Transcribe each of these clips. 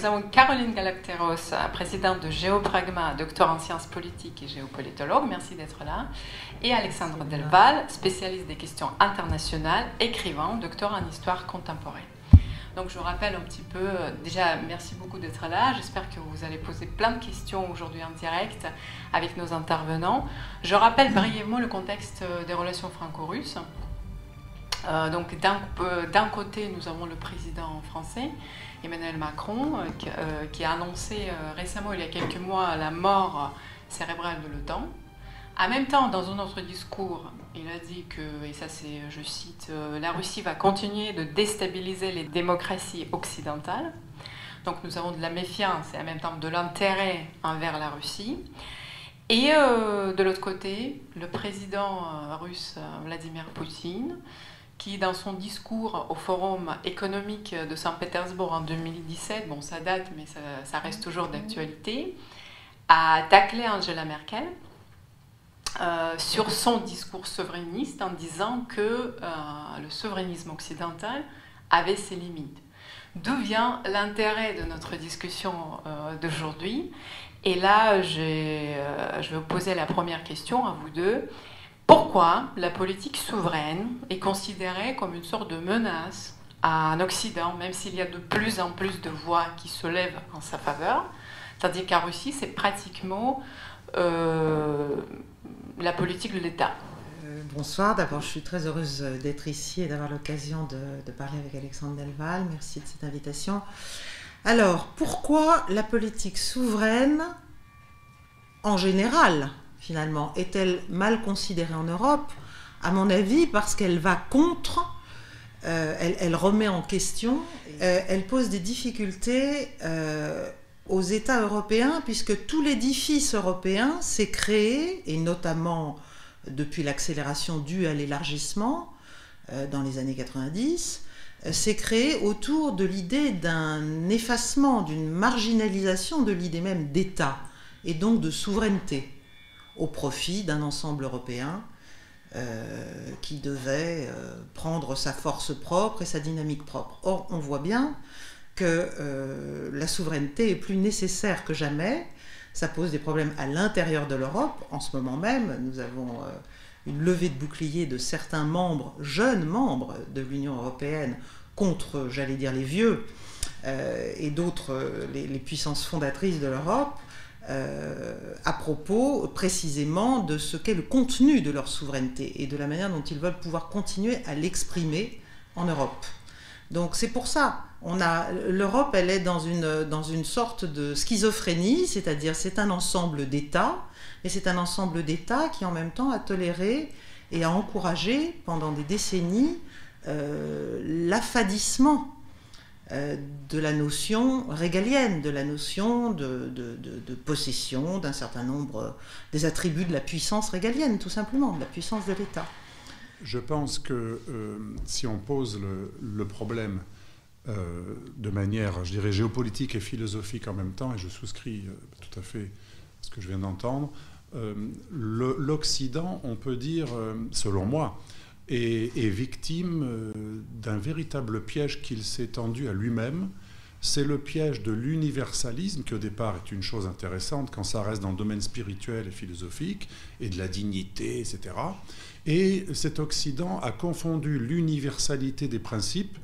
nous avons Caroline Galacteros, présidente de Géopragma, docteur en sciences politiques et géopolitologue. Merci d'être là. Et Alexandre Delval, spécialiste des questions internationales, écrivain, docteur en histoire contemporaine. Donc je rappelle un petit peu, déjà merci beaucoup d'être là, j'espère que vous allez poser plein de questions aujourd'hui en direct avec nos intervenants. Je rappelle brièvement le contexte des relations franco-russes. Euh, donc euh, d'un côté, nous avons le président français, Emmanuel Macron, euh, qui, a annoncé récemment, il y a quelques mois, la mort cérébrale de l'OTAN. En même temps, dans un autre discours, il a dit que, et ça c'est, je cite, la Russie va continuer de déstabiliser les démocraties occidentales. Donc nous avons de la méfiance et en même temps de l'intérêt envers la Russie. Et de l'autre côté, le président russe Vladimir Poutine qui, dans son discours au Forum économique de Saint-Pétersbourg en 2017, bon, ça date, mais ça, reste toujours d'actualité, a taclé Angela Merkel euh, sur son discours souverainiste en disant que euh, le souverainisme occidental avait ses limites. D'où vient l'intérêt de notre discussion euh, d'aujourd'hui? Et là, je vais vous poser la première question à vous deux. Pourquoi la politique souveraine est considérée comme une sorte de menace à un Occident, même s'il y a de plus en plus de voix qui se lèvent en sa faveur? Tandis qu'en Russie, c'est pratiquement euh, la politique de l'État. Euh, bonsoir, d'abord je suis très heureuse d'être ici et d'avoir l'occasion de, de, parler avec Alexandre Delval. Merci de cette invitation. Alors, pourquoi la politique souveraine en général? Finalement Est-elle mal considérée en Europe? À mon avis, parce qu'elle va contre, euh, elle, remet en question, euh, elle pose des difficultés euh, aux États européens, puisque tout l'édifice européen s'est créé, et notamment depuis l'accélération due à l'élargissement dans les années 90, s'est créé autour de l'idée d'un effacement, d'une marginalisation de l'idée même d'État et donc de souveraineté au profit d'un ensemble européen euh, qui devait euh, prendre sa force propre et sa dynamique propre. Or, on voit bien que euh, la souveraineté est plus nécessaire que jamais. Ça pose des problèmes à l'intérieur de l'Europe. En ce moment même, nous avons une levée de bouclier de certains membres, jeunes membres de l'Union européenne, contre, j'allais dire, les vieux et d'autres, les puissances fondatrices de l'Europe. Euh, à propos précisément de ce qu'est le contenu de leur souveraineté et de la manière dont ils veulent pouvoir continuer à l'exprimer en Europe. Donc c'est pour ça, l'Europe, elle est dans une, dans une sorte de schizophrénie, c'est-à-dire c'est un ensemble d'États, et c'est un ensemble d'États qui en même temps a toléré et a encouragé pendant des décennies euh, l'affadissement de la notion régalienne, de la notion de, possession d'un certain nombre des attributs de la puissance régalienne, tout simplement, de la puissance de l'État. Je pense que euh, si on pose le, problème euh, de manière, je dirais, géopolitique et philosophique en même temps, et je souscris tout à fait à ce que je viens d'entendre, l'Occident, on peut dire, selon moi, est, victime euh, d'un véritable piège qu'il s'est tendu à lui-même. C'est le piège de l'universalisme, qui au départ est une chose intéressante quand ça reste dans le domaine spirituel et philosophique, et de la dignité, etc. Et cet Occident a confondu l'universalité des principes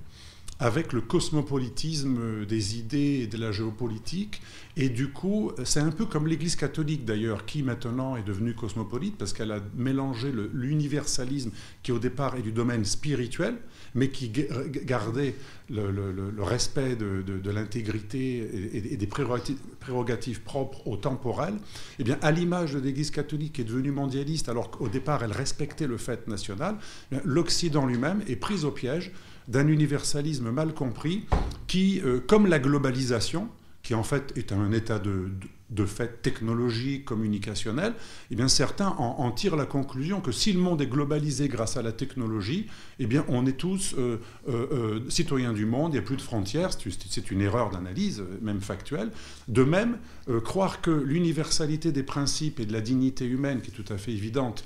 avec le cosmopolitisme des idées et de la géopolitique. Et du coup, c'est un peu comme l'Église catholique d'ailleurs, qui maintenant est devenue cosmopolite parce qu'elle a mélangé l'universalisme qui au départ est du domaine spirituel, mais qui gardait le, respect de, l'intégrité et, des prérogatives, propres au temporel. Eh bien, à l'image de l'Église catholique qui est devenue mondialiste alors qu'au départ elle respectait le fait national, eh l'Occident lui-même est pris au piège d'un universalisme mal compris qui, euh, comme la globalisation, qui en fait est un état de, de, fait technologique, communicationnel, eh bien certains en, tirent la conclusion que si le monde est globalisé grâce à la technologie, eh bien on est tous euh, euh, citoyens du monde, il n'y a plus de frontières, c'est une erreur d'analyse, même factuelle. De même, croire que l'universalité des principes et de la dignité humaine, qui est tout à fait évidente,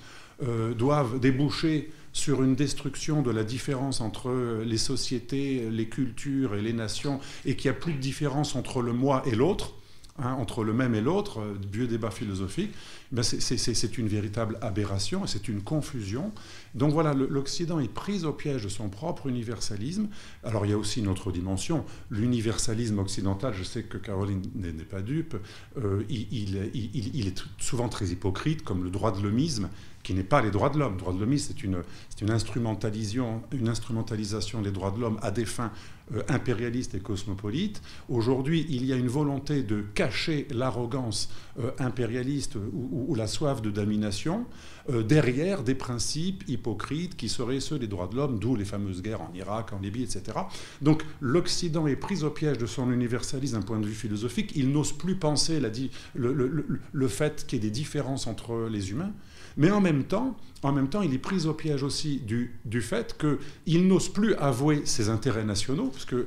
doivent déboucher sur une destruction de la différence entre les sociétés, les cultures et les nations, et qu'il n'y a plus de différence entre le moi et l'autre, hein, entre le même et l'autre, euh, vieux débat philosophique, ben c'est une véritable aberration, c'est une confusion. Donc voilà, l'Occident est pris au piège de son propre universalisme. Alors il y a aussi une autre dimension, l'universalisme occidental, je sais que Caroline n'est pas dupe, euh, il, il, il, est souvent très hypocrite, comme le droit de l'homisme, qui n'est pas les droits de l'homme. Le droit de l'homme, c'est une, une, instrumentalisation, une instrumentalisation des droits de l'homme à des fins euh, impérialistes et cosmopolites. Aujourd'hui, il y a une volonté de cacher l'arrogance euh, impérialiste ou, la soif de domination euh, derrière des principes hypocrites qui seraient ceux des droits de l'homme, d'où les fameuses guerres en Irak, en Libye, etc. Donc l'Occident est pris au piège de son universalisme d'un point de vue philosophique. Il n'ose plus penser la, le, le, le fait qu'il y ait des différences entre les humains. Mais en même temps, en même temps, il est pris au piège aussi du, du fait qu'il n'ose plus avouer ses intérêts nationaux, parce que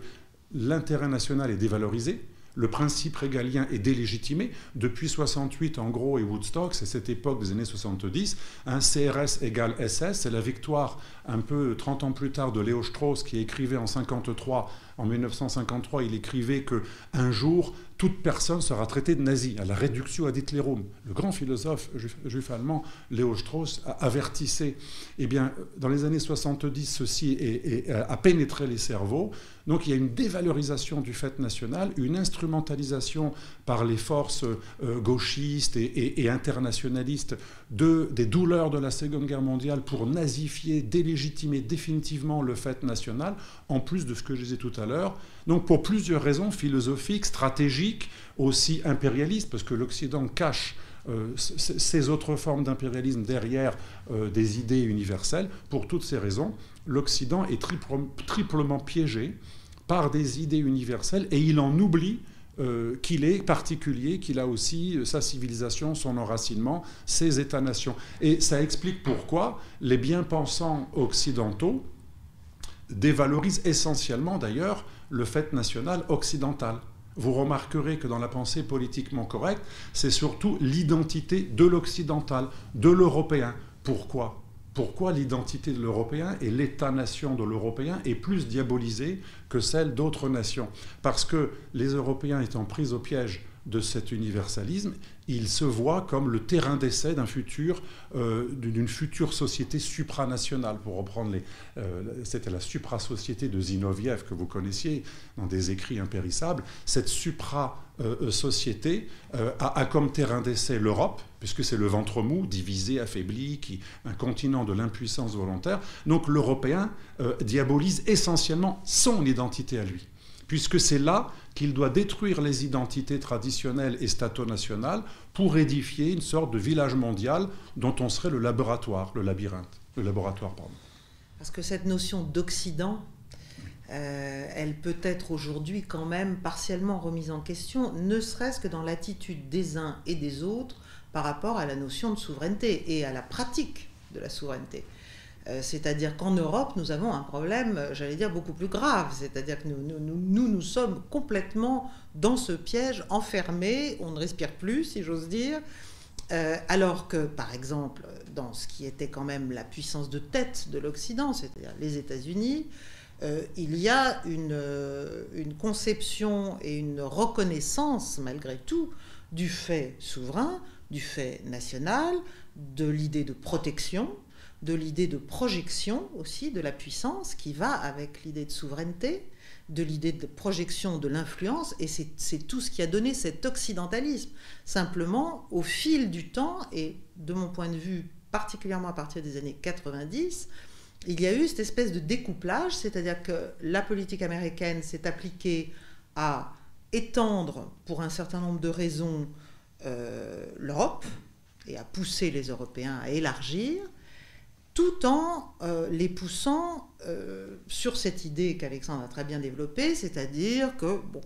l'intérêt national est dévalorisé, le principe régalien est délégitimé. Depuis 68, en gros, et Woodstock, c'est cette époque des années 70, un CRS égale SS, c'est la victoire un peu 30 ans plus tard de Léo Strauss qui écrivait en 53 en 1953, il écrivait que un jour, toute personne sera traitée de nazi, à la réduction ad Hitlerum. Le grand philosophe juif, allemand, Léo Strauss, avertissait. Eh bien, dans les années 70, ceci a pénétré les cerveaux. Donc il y a une dévalorisation du fait national, une instrumentalisation par les forces euh, gauchistes et, internationalistes de, des douleurs de la Seconde Guerre mondiale pour nazifier, délégitimer définitivement le fait national, en plus de ce que je disais tout à l'heure. Donc pour plusieurs raisons philosophiques, stratégiques, aussi impérialistes, parce que l'Occident cache euh, ces autres formes d'impérialisme derrière euh, des idées universelles. Pour toutes ces raisons, l'Occident est triplement piégé par des idées universelles et il en oublie euh, qu'il est particulier, qu'il a aussi sa civilisation, son enracinement, ses États-nations. Et ça explique pourquoi les bien-pensants occidentaux dévalorisent essentiellement d'ailleurs le fait national occidental. Vous remarquerez que dans la pensée politiquement correcte, c'est surtout l'identité de l'occidental, de l'européen. Pourquoi? Pourquoi l'identité de l'européen et l'État-nation de l'européen est plus diabolisée que celle d'autres nations. Parce que les Européens étant pris au piège de cet universalisme, il se voit comme le terrain d'essai euh, d'une future société supranationale, pour reprendre les. Euh, c'était la supra-société de Zinoviev que vous connaissiez dans des écrits impérissables. Cette supra-société euh, a, a, comme terrain d'essai l'Europe, puisque c'est le ventre mou, divisé, affaibli, qui, un continent de l'impuissance volontaire. Donc l'Européen diabolise essentiellement son identité à lui puisque c'est là qu'il doit détruire les identités traditionnelles et stato-nationales pour édifier une sorte de village mondial dont on serait le laboratoire, le labyrinthe, le laboratoire, pardon. Parce que cette notion d'Occident, euh, elle peut être aujourd'hui quand même partiellement remise en question, ne serait-ce que dans l'attitude des uns et des autres par rapport à la notion de souveraineté et à la pratique de la souveraineté. Euh, c'est-à-dire qu'en Europe, nous avons un problème, j'allais dire, beaucoup plus grave. C'est-à-dire que nous nous, sommes complètement dans ce piège, enfermés, on ne respire plus, si j'ose dire. Euh, alors que, par exemple, dans ce qui était quand même la puissance de tête de l'Occident, c'est-à-dire les États-Unis, euh, il y a une, conception et une reconnaissance, malgré tout, du fait souverain, du fait national, de l'idée de protection, de l'idée de projection aussi de la puissance qui va avec l'idée de souveraineté, de l'idée de projection de l'influence, et c'est tout ce qui a donné cet occidentalisme. Simplement, au fil du temps, et de mon point de vue, particulièrement à partir des années 90, il y a eu cette espèce de découplage, c'est-à-dire que la politique américaine s'est appliquée à étendre, pour un certain nombre de raisons, euh, l'Europe, et à pousser les Européens à élargir, tout en euh, les poussant euh, sur cette idée qu'Alexandre a très bien développée, c'est-à-dire que bon,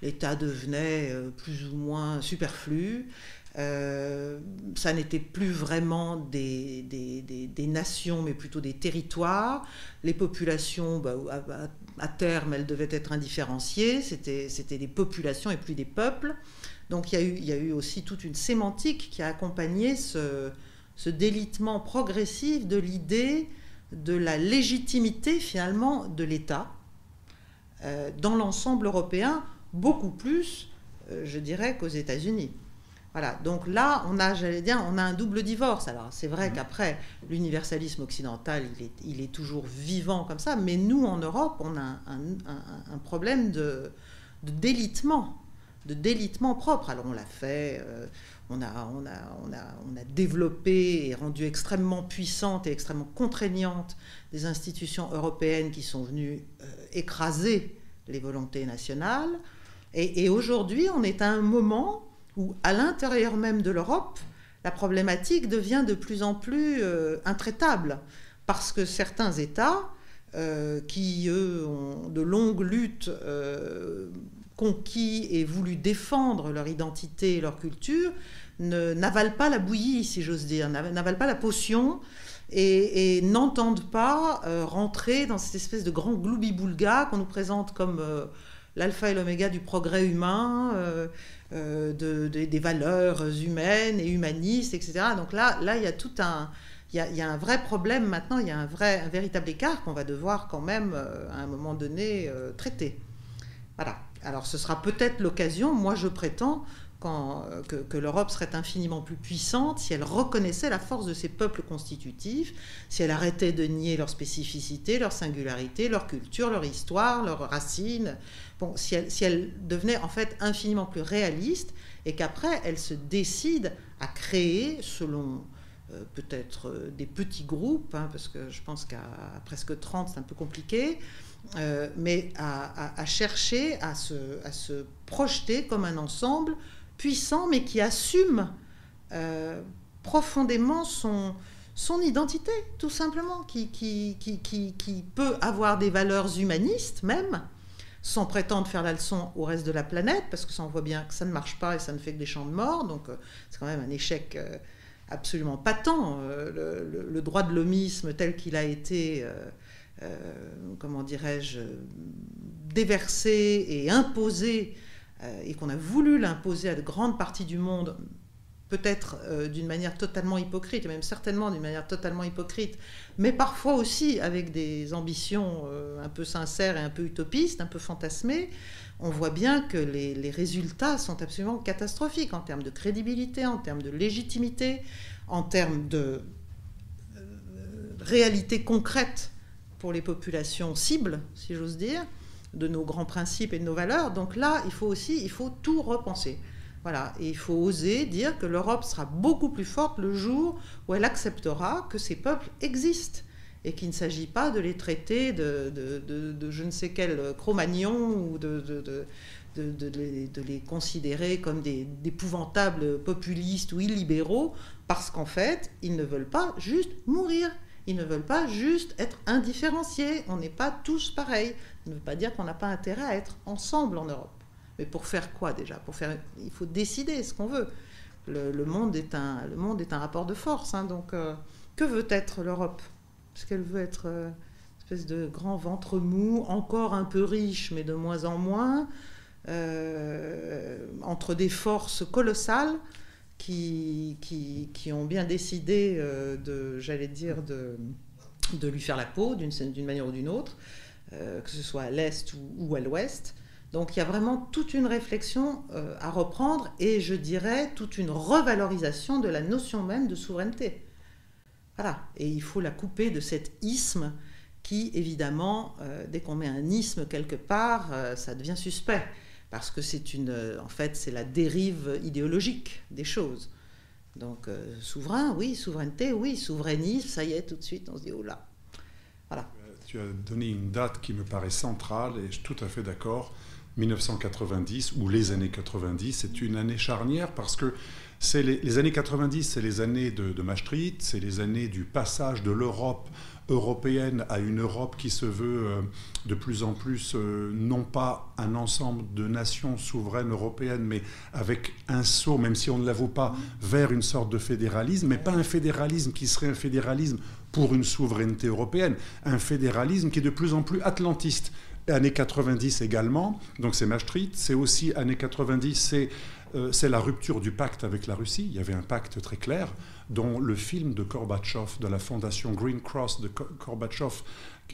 l'État devenait euh, plus ou moins superflu, ça n'était plus vraiment des, des, nations, mais plutôt des territoires. Les populations, bah, à, terme, elles devaient être indifférenciées, c'était des populations et plus des peuples. Donc il y, il y a eu aussi toute une sémantique qui a accompagné ce, ce délitement progressif de l'idée de la légitimité finalement de l'État euh, dans l'ensemble européen, beaucoup plus, euh, je dirais, qu'aux États-Unis. Voilà, donc là, on a, j'allais dire, on a un double divorce. Alors, c'est vrai mmh. qu'après, l'universalisme occidental, il est, il est, toujours vivant comme ça, mais nous, en Europe, on a un, problème de, de, délitement, de délitement propre. Alors, on l'a fait, euh, on, a, on, a, on, a, on, a, développé et rendu extrêmement puissante et extrêmement contraignante des institutions européennes qui sont venues euh, écraser les volontés nationales. Et, aujourd'hui, on est à un moment où, à l'intérieur même de l'Europe, la problématique devient de plus en plus euh, intraitable, parce que certains États, euh, qui, eux, ont de longues luttes conquis et voulu défendre leur identité et leur culture, n'avalent pas la bouillie, si j'ose dire, n'avalent pas la potion, et, n'entendent pas rentrer dans cette espèce de grand gloubi-boulga qu'on nous présente comme l'alpha et l'oméga du progrès humain, euh, euh, de, des valeurs humaines et humanistes, etc. Donc là, là, il y a tout un, il y, a, un vrai problème maintenant, il y a un vrai, un véritable écart qu'on va devoir quand même, euh, à un moment donné, traiter. Voilà. Alors ce sera peut-être l'occasion, moi je prétends, euh, que, l'Europe serait infiniment plus puissante si elle reconnaissait la force de ses peuples constitutifs, si elle arrêtait de nier leur spécificité, leur singularité, leur culture, leur histoire, leurs racines. Bon, si elle, si elle devenait en fait infiniment plus réaliste et qu'après elle se décide à créer selon euh, peut-être euh, des petits groupes, hein, parce que je pense qu'à presque 30 c'est un peu compliqué, mais à, chercher à se, projeter comme un ensemble puissant, mais qui assume euh, profondément son, identité, tout simplement, qui, peut avoir des valeurs humanistes même, sans prétendre faire la leçon au reste de la planète, parce que ça on voit bien que ça ne marche pas et ça ne fait que des champs de mort, donc euh, c'est quand même un échec euh, absolument patent. Le, le, droit de l'homisme tel qu'il a été, comment dirais-je, déversé et imposé euh, et qu'on a voulu l'imposer à de grandes parties du monde, peut-être euh, d'une manière totalement hypocrite, et même certainement d'une manière totalement hypocrite, mais parfois aussi avec des ambitions euh, un peu sincères et un peu utopistes, un peu fantasmées, on voit bien que les, résultats sont absolument catastrophiques en termes de crédibilité, en termes de légitimité, en termes de réalité concrète pour les populations cibles, si j'ose dire de nos grands principes et de nos valeurs. Donc là, il faut aussi, il faut tout repenser. Voilà, et il faut oser dire que l'Europe sera beaucoup plus forte le jour où elle acceptera que ces peuples existent et qu'il ne s'agit pas de les traiter de, de, je ne sais quel Cro-Magnon ou de, de, les, considérer comme des épouvantables populistes ou illibéraux parce qu'en fait, ils ne veulent pas juste mourir. Ils ne veulent pas juste être indifférenciés. On n'est pas tous pareils. Ça ne veut pas dire qu'on n'a pas intérêt à être ensemble en Europe. Mais pour faire quoi déjà? Pour faire, Il faut décider ce qu'on veut. Le, monde est un, le monde est un rapport de force. Hein. donc, euh, que veut être l'Europe? Est-ce qu'elle veut être euh, une espèce de grand ventre mou, encore un peu riche, mais de moins en moins, euh, entre des forces colossales qui, qui, qui, ont bien décidé de, j'allais dire, de, de lui faire la peau d'une manière ou d'une autre euh, que ce soit à l'est ou, à l'ouest. Donc il y a vraiment toute une réflexion euh, à reprendre et je dirais toute une revalorisation de la notion même de souveraineté. Voilà, et il faut la couper de cet isme qui, évidemment, euh, dès qu'on met un isme quelque part, ça devient suspect parce que c'est une, en fait, c'est la dérive idéologique des choses. Donc souverain, oui, souveraineté, oui, souverainisme, ça y est, tout de suite, on se dit oh là, voilà tu as donné une date qui me paraît centrale et je suis tout à fait d'accord. 1990 ou les années 90, c'est une année charnière parce que c'est les, années 90, c'est les années de, Maastricht, c'est les années du passage de l'Europe européenne à une Europe qui se veut euh, de plus en plus euh, non pas un ensemble de nations souveraines européennes, mais avec un saut, même si on ne l'avoue pas, vers une sorte de fédéralisme, mais pas un fédéralisme qui serait un fédéralisme pour une souveraineté européenne, un fédéralisme qui est de plus en plus atlantiste. Années 90 également, donc c'est Maastricht, c'est aussi années 90, c'est euh, c'est la rupture du pacte avec la Russie. Il y avait un pacte très clair dont le film de Gorbatchev, de la fondation Green Cross de Gorbatchev,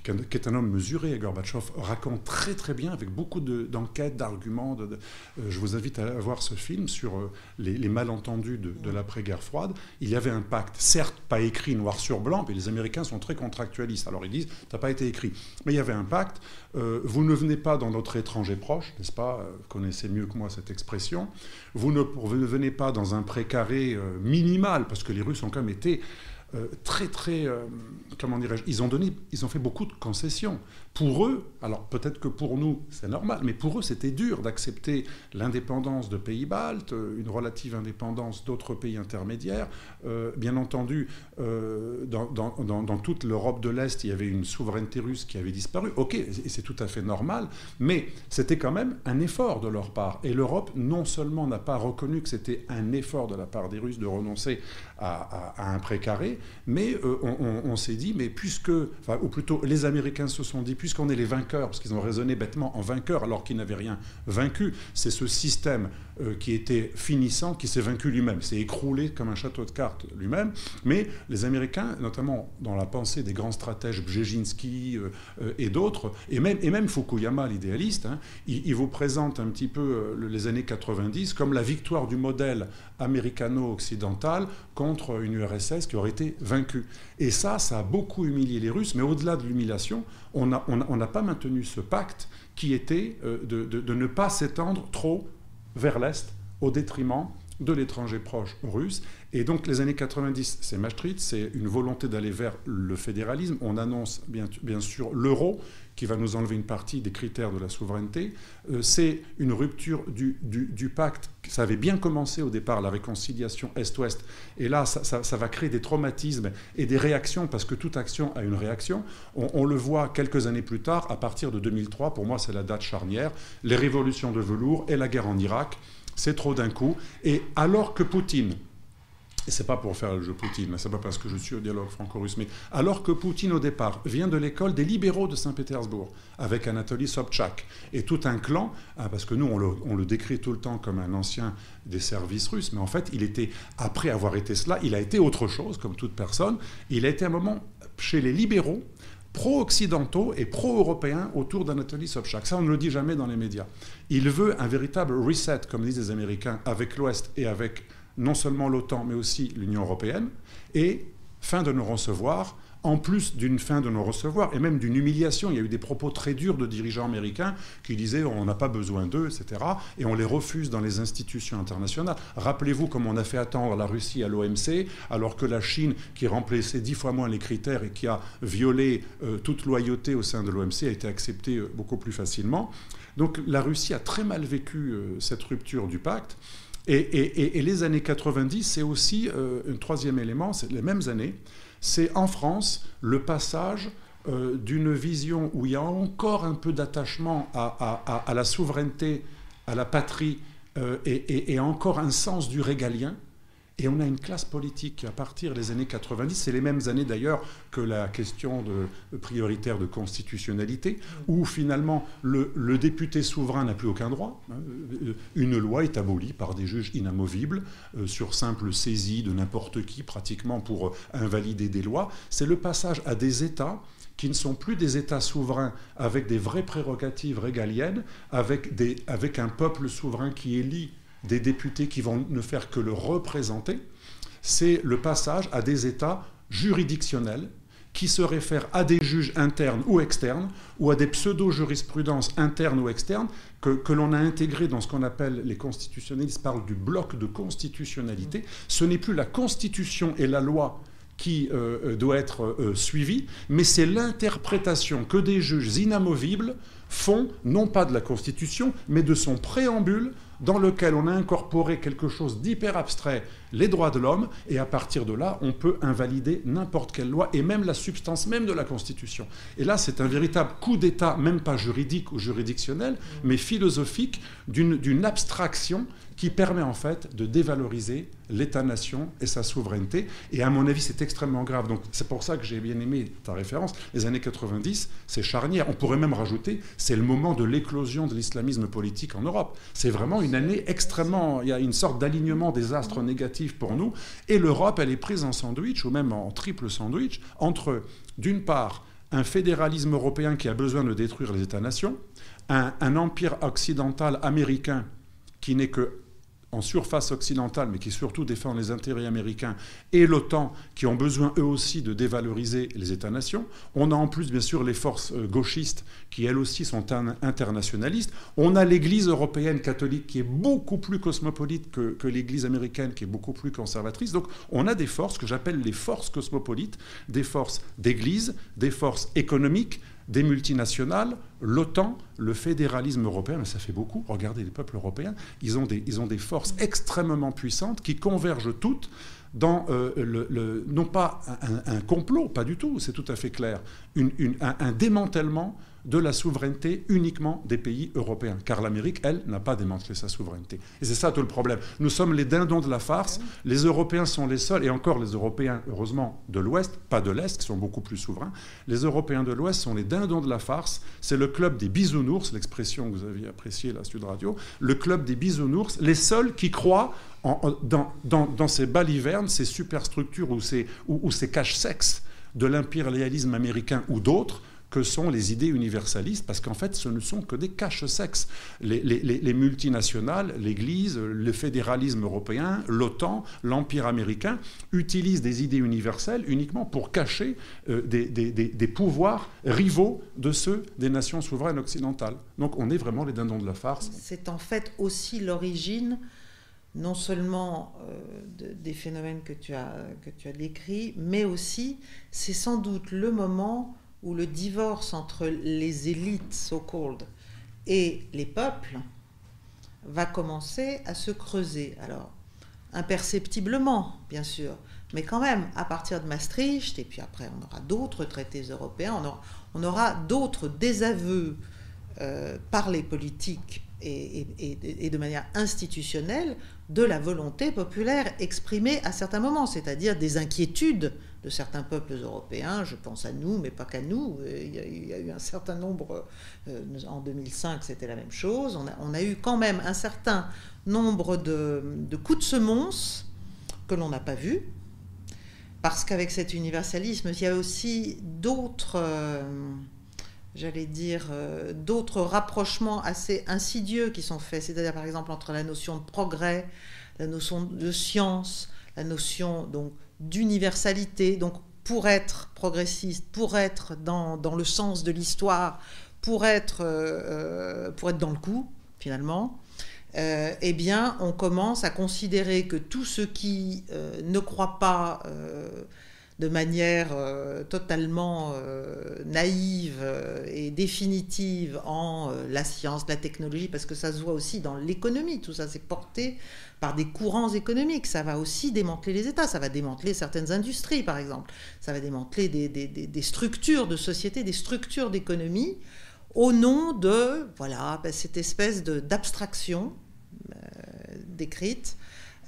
qui est un homme mesuré, Gorbatchev, raconte très très bien, avec beaucoup d'enquêtes, d'arguments. Euh, je vous invite à voir ce film sur euh, les, malentendus de, l'après-guerre froide. Il y avait un pacte, certes pas écrit noir sur blanc, mais les Américains sont très contractualistes. Alors ils disent, n'a pas été écrit. Mais il y avait un pacte, euh, vous ne venez pas dans notre étranger proche, n'est-ce pas? Vous connaissez mieux que moi cette expression. Vous ne, vous ne venez pas dans un précaré minimal, parce que les Russes ont quand même été très, très, euh, comment dirais-je, ils ont donné, ils ont fait beaucoup de concessions. Pour eux, alors peut-être que pour nous c'est normal, mais pour eux c'était dur d'accepter l'indépendance de pays baltes, euh, une relative indépendance d'autres pays intermédiaires. bien entendu, dans, dans, toute l'Europe de l'Est, il y avait une souveraineté russe qui avait disparu. Ok, c'est tout à fait normal, mais c'était quand même un effort de leur part. Et l'Europe non seulement n'a pas reconnu que c'était un effort de la part des Russes de renoncer à, un précaré, mais euh, on, s'est dit, mais puisque, ou plutôt les Américains se sont dit, puisqu'on est les vainqueurs, parce qu'ils ont raisonné bêtement en vainqueurs alors qu'ils n'avaient rien vaincu, c'est ce système euh, qui était finissant qui s'est vaincu lui-même, s'est écroulé comme un château de cartes lui-même. Mais les Américains, notamment dans la pensée des grands stratèges Brzezinski euh, et d'autres, et même, et même Fukuyama, l'idéaliste, hein, il, vous présente un petit peu les années 90 comme la victoire du modèle américano-occidental contre une URSS qui aurait été vaincue. Et ça, ça a beaucoup humilié les Russes, mais au-delà de l'humiliation, on n'a pas maintenu ce pacte qui était euh, de, ne pas s'étendre trop vers l'Est au détriment de l'étranger proche russe. Et donc les années 90, c'est Maastricht, c'est une volonté d'aller vers le fédéralisme. On annonce bien sûr l'euro qui va nous enlever une partie des critères de la souveraineté. Euh, c'est une rupture du, du, pacte. Ça avait bien commencé au départ, la réconciliation Est-Ouest. Et là, ça, va créer des traumatismes et des réactions, parce que toute action a une réaction. On, on le voit quelques années plus tard, à partir de 2003, pour moi c'est la date charnière, les révolutions de velours et la guerre en Irak. C'est trop d'un coup. Et alors que Poutine, et c'est pas pour faire le jeu Poutine, c'est pas parce que je suis au dialogue franco-russe, mais alors que Poutine au départ vient de l'école des libéraux de Saint-Pétersbourg, avec Anatoly Sobchak, et tout un clan, hein, parce que nous on le, on le, décrit tout le temps comme un ancien des services russes, mais en fait il était, après avoir été cela, il a été autre chose, comme toute personne, il a été un moment chez les libéraux, pro-occidentaux et pro-européens autour d'Anatoly Sobchak. Ça, on ne le dit jamais dans les médias. Il veut un véritable reset, comme disent les Américains, avec l'Ouest et avec non seulement l'OTAN, mais aussi l'Union européenne, et fin de nous recevoir, en plus d'une fin de nous recevoir, et même d'une humiliation. Il y a eu des propos très durs de dirigeants américains qui disaient on n'a pas besoin d'eux, etc. Et on les refuse dans les institutions internationales. Rappelez-vous comment on a fait attendre la Russie à l'OMC, alors que la Chine, qui remplissait dix fois moins les critères et qui a violé euh, toute loyauté au sein de l'OMC, a été acceptée euh, beaucoup plus facilement. Donc la Russie a très mal vécu euh, cette rupture du pacte. Et, les années 90, c'est aussi euh, un troisième élément, c'est les mêmes années, c'est en France le passage euh, d'une vision où il y a encore un peu d'attachement à, la souveraineté, à la patrie, euh, et, encore un sens du régalien, et on a une classe politique à partir des années 90, c'est les mêmes années d'ailleurs que la question de, prioritaire de constitutionnalité, où finalement le, député souverain n'a plus aucun droit. Hein. Une loi est abolie par des juges inamovibles euh, sur simple saisie de n'importe qui pratiquement pour invalider des lois. C'est le passage à des États qui ne sont plus des États souverains avec des vraies prérogatives régaliennes, avec, des, avec un peuple souverain qui élit des députés qui vont ne faire que le représenter, c'est le passage à des États juridictionnels qui se réfèrent à des juges internes ou externes, ou à des pseudo-jurisprudences internes ou externes, que, l'on a intégrées dans ce qu'on appelle, les constitutionnalistes parlent du bloc de constitutionnalité. Ce n'est plus la constitution et la loi qui euh, euh, doit être euh, suivie, mais c'est l'interprétation que des juges inamovibles font, non pas de la Constitution, mais de son préambule dans lequel on a incorporé quelque chose d'hyper abstrait, les droits de l'homme, et à partir de là, on peut invalider n'importe quelle loi, et même la substance même de la Constitution. Et là, c'est un véritable coup d'État, même pas juridique ou juridictionnel, mais philosophique, d'une abstraction qui permet en fait de dévaloriser l'État-nation et sa souveraineté. Et à mon avis, c'est extrêmement grave. Donc c'est pour ça que j'ai bien aimé ta référence. Les années 90, c'est charnière. On pourrait même rajouter, c'est le moment de l'éclosion de l'islamisme politique en Europe. C'est vraiment une année extrêmement... Il y a une sorte d'alignement des astres négatifs pour nous. Et l'Europe, elle est prise en sandwich, ou même en triple sandwich, entre, d'une part, un fédéralisme européen qui a besoin de détruire les États-nations, un, empire occidental américain qui n'est que en surface occidentale, mais qui surtout défend les intérêts américains, et l'OTAN, qui ont besoin eux aussi de dévaloriser les États-nations. On a en plus, bien sûr, les forces euh, gauchistes, qui elles aussi sont internationalistes. On a l'Église européenne catholique, qui est beaucoup plus cosmopolite que, que l'Église américaine, qui est beaucoup plus conservatrice. Donc on a des forces que j'appelle les forces cosmopolites, des forces d'Église, des forces économiques, des multinationales, l'OTAN, le fédéralisme européen, mais ça fait beaucoup. Regardez les peuples européens, ils ont des, ils ont des forces extrêmement puissantes qui convergent toutes dans euh, le, non pas un, complot, pas du tout, c'est tout à fait clair, un démantèlement de la souveraineté uniquement des pays européens. Car l'Amérique, elle, n'a pas démantelé sa souveraineté. Et c'est ça tout le problème. Nous sommes les dindons de la farce. Les Européens sont les seuls, et encore les Européens, heureusement, de l'Ouest, pas de l'Est, qui sont beaucoup plus souverains. Les Européens de l'Ouest sont les dindons de la farce. C'est le club des bisounours, l'expression que vous aviez appréciée là, Sud Radio, le club des bisounours, les seuls qui croient dans, ces balivernes, ces superstructures ou ces, ces caches sexes de l'impérialisme américain ou d'autres, que sont les idées universalistes, parce qu'en fait, ce ne sont que des caches-sexes. Les, multinationales, l'Église, le fédéralisme européen, l'OTAN, l'Empire américain utilisent des idées universelles uniquement pour cacher euh, des, pouvoirs rivaux de ceux des nations souveraines occidentales. Donc on est vraiment les dindons de la farce. C'est en fait aussi l'origine non seulement euh, des phénomènes que tu as décrits, mais aussi c'est sans doute le moment où le divorce entre les élites so-called et les peuples va commencer à se creuser. Alors, imperceptiblement, bien sûr, mais quand même, à partir de Maastricht, et puis après on aura d'autres traités européens, on aura, d'autres désaveux euh, par les politiques et, de manière institutionnelle de la volonté populaire exprimée à certains moments, c'est-à-dire des inquiétudes de certains peuples européens, je pense à nous, mais pas qu'à nous, il y, a, eu un certain nombre, euh, en 2005 c'était la même chose, on a, eu quand même un certain nombre de, coups de semonce que l'on n'a pas vus, parce qu'avec cet universalisme, il y a aussi d'autres... Euh, j'allais dire, euh, d'autres rapprochements assez insidieux qui sont faits, c'est-à-dire par exemple entre la notion de progrès, la notion de science, la notion donc d'universalité. Donc pour être progressiste, pour être dans, le sens de l'histoire, pour être, euh, euh, pour être dans le coup, finalement, eh bien, on commence à considérer que tous ceux qui ne croient pas de manière euh, totalement euh, naïve euh, et définitive en la science, la technologie, parce que ça se voit aussi dans l'économie, tout ça c'est porté par des courants économiques, ça va aussi démanteler les États, ça va démanteler certaines industries par exemple, ça va démanteler des, structures de société, des structures d'économie, au nom de voilà, ben, cette espèce d'abstraction décrite,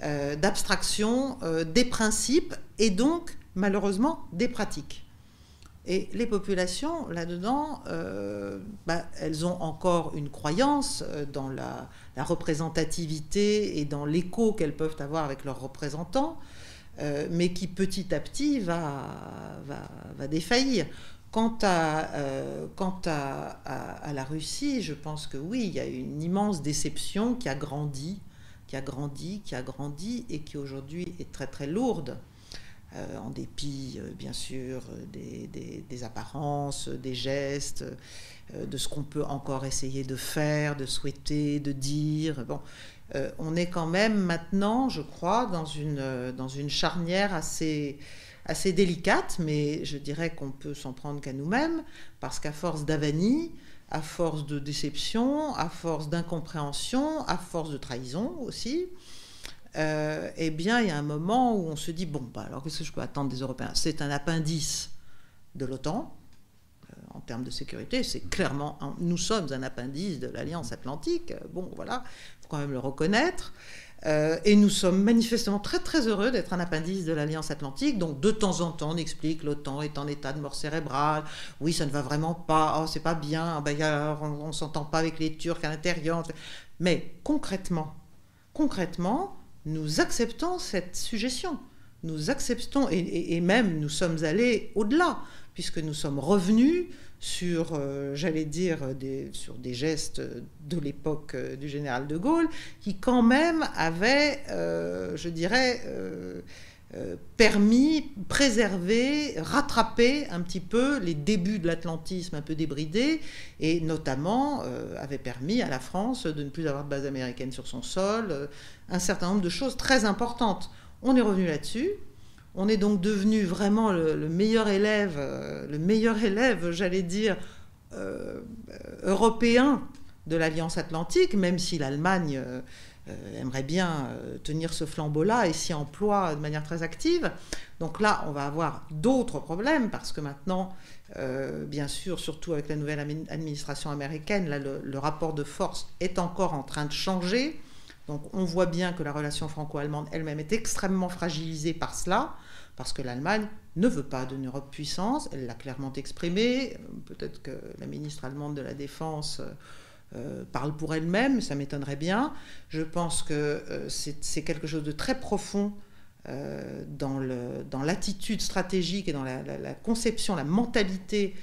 d'abstraction des principes et donc malheureusement des pratiques. Et les populations, là-dedans, euh, bah, elles ont encore une croyance euh, dans la, représentativité et dans l'écho qu'elles peuvent avoir avec leurs représentants, euh, mais qui petit à petit va, défaillir. Quant, à, la Russie, je pense que oui, il y a une immense déception qui a grandi, qui a grandi, qui a grandi et qui aujourd'hui est très très lourde. Euh, en dépit, euh, bien sûr, des, apparences, des gestes, euh, de ce qu'on peut encore essayer de faire, de souhaiter, de dire. Bon, on est quand même maintenant, je crois, dans une, dans une charnière assez, assez délicate, mais je dirais qu'on peut s'en prendre qu'à nous-mêmes, parce qu'à force d'avanie, à force de déception, à force d'incompréhension, à force de trahison aussi, euh, eh bien, il y a un moment où on se dit bon, bah, alors qu'est-ce que je peux attendre des Européens? C'est un appendice de l'OTAN euh, en termes de sécurité. C'est clairement, nous sommes un appendice de l'Alliance Atlantique. Bon, voilà, faut quand même le reconnaître. Euh, et nous sommes manifestement très très heureux d'être un appendice de l'Alliance Atlantique. Donc de temps en temps, on explique l'OTAN est en état de mort cérébrale. Oui, ça ne va vraiment pas. Oh, c'est pas bien. Ben, on, ne s'entend pas avec les Turcs à l'intérieur. Mais concrètement, concrètement, nous acceptons cette suggestion. Nous acceptons et même nous sommes allés au-delà puisque nous sommes revenus sur, euh, j'allais dire, sur des gestes de l'époque euh, du général de Gaulle, qui quand même avaient, euh, je dirais, permis, préserver, rattraper un petit peu les débuts de l'atlantisme un peu débridé, et notamment avait permis à la France de ne plus avoir de base américaine sur son sol, un certain nombre de choses très importantes. On est revenu là-dessus. On est donc devenu vraiment le, meilleur élève, euh, le meilleur élève, j'allais dire, euh, européen de l'Alliance Atlantique, même si l'Allemagne euh, aimerait bien tenir ce flambeau-là et s'y emploie de manière très active. Donc là, on va avoir d'autres problèmes parce que maintenant, bien sûr, surtout avec la nouvelle administration américaine, le rapport de force est encore en train de changer. Donc on voit bien que la relation franco-allemande elle-même est extrêmement fragilisée par cela parce que l'Allemagne ne veut pas d'une Europe puissance, elle l'a clairement exprimé, peut-être que la ministre allemande de la Défense euh, parle pour elle-même, ça m'étonnerait bien. Je pense que euh, c'est quelque chose de très profond euh, dans l'attitude stratégique et dans la, conception, la mentalité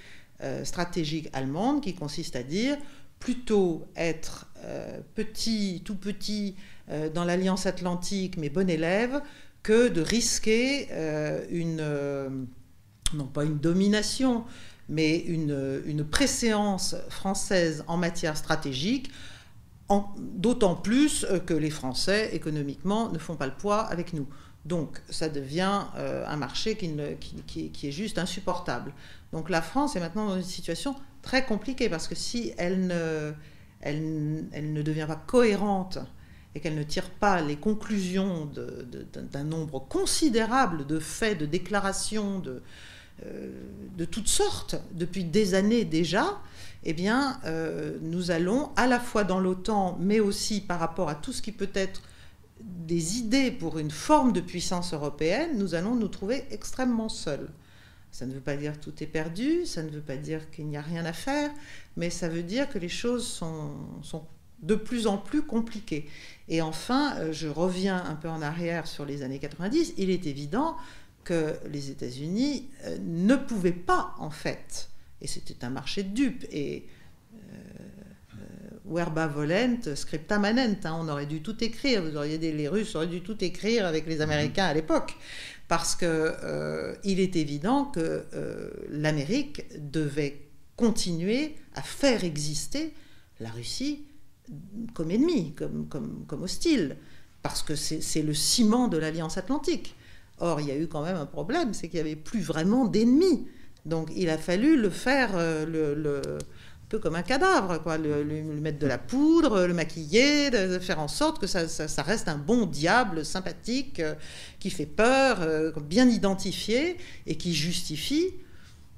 stratégique allemande qui consiste à dire plutôt être petit, tout petit dans l'Alliance atlantique, mais bon élève, que de risquer euh, une, euh, non pas une domination, mais une, une préséance française en matière stratégique, d'autant plus que les Français, économiquement, ne font pas le poids avec nous. Donc ça devient euh, un marché qui, qui, qui, est juste insupportable. Donc la France est maintenant dans une situation très compliquée parce que si elle ne, elle, elle ne devient pas cohérente et qu'elle ne tire pas les conclusions d'un nombre considérable de faits, de déclarations, de, euh, de toutes sortes, depuis des années déjà, eh bien, euh, nous allons, à la fois dans l'OTAN, mais aussi par rapport à tout ce qui peut être des idées pour une forme de puissance européenne, nous allons nous trouver extrêmement seuls. Ça ne veut pas dire que tout est perdu, ça ne veut pas dire qu'il n'y a rien à faire, mais ça veut dire que les choses sont, sont de plus en plus compliquées. Et enfin, euh, je reviens un peu en arrière sur les années 90, il est évident que les États-Unis euh, ne pouvaient pas, en fait, et c'était un marché de dupes, et euh, verba volent, scripta manent, hein, on aurait dû tout écrire, vous auriez les Russes auraient dû tout écrire avec les Américains à l'époque, parce que il est évident que l'Amérique devait continuer à faire exister la Russie comme ennemi, comme hostile, parce que c'est le ciment de l'Alliance Atlantique. Or, il y a eu quand même un problème, c'est qu'il n'y avait plus vraiment d'ennemis. Donc, il a fallu le faire euh, le, un peu comme un cadavre, quoi, le, mettre de la poudre, le maquiller, faire en sorte que ça, reste un bon diable sympathique, euh, qui fait peur, euh, bien identifié, et qui justifie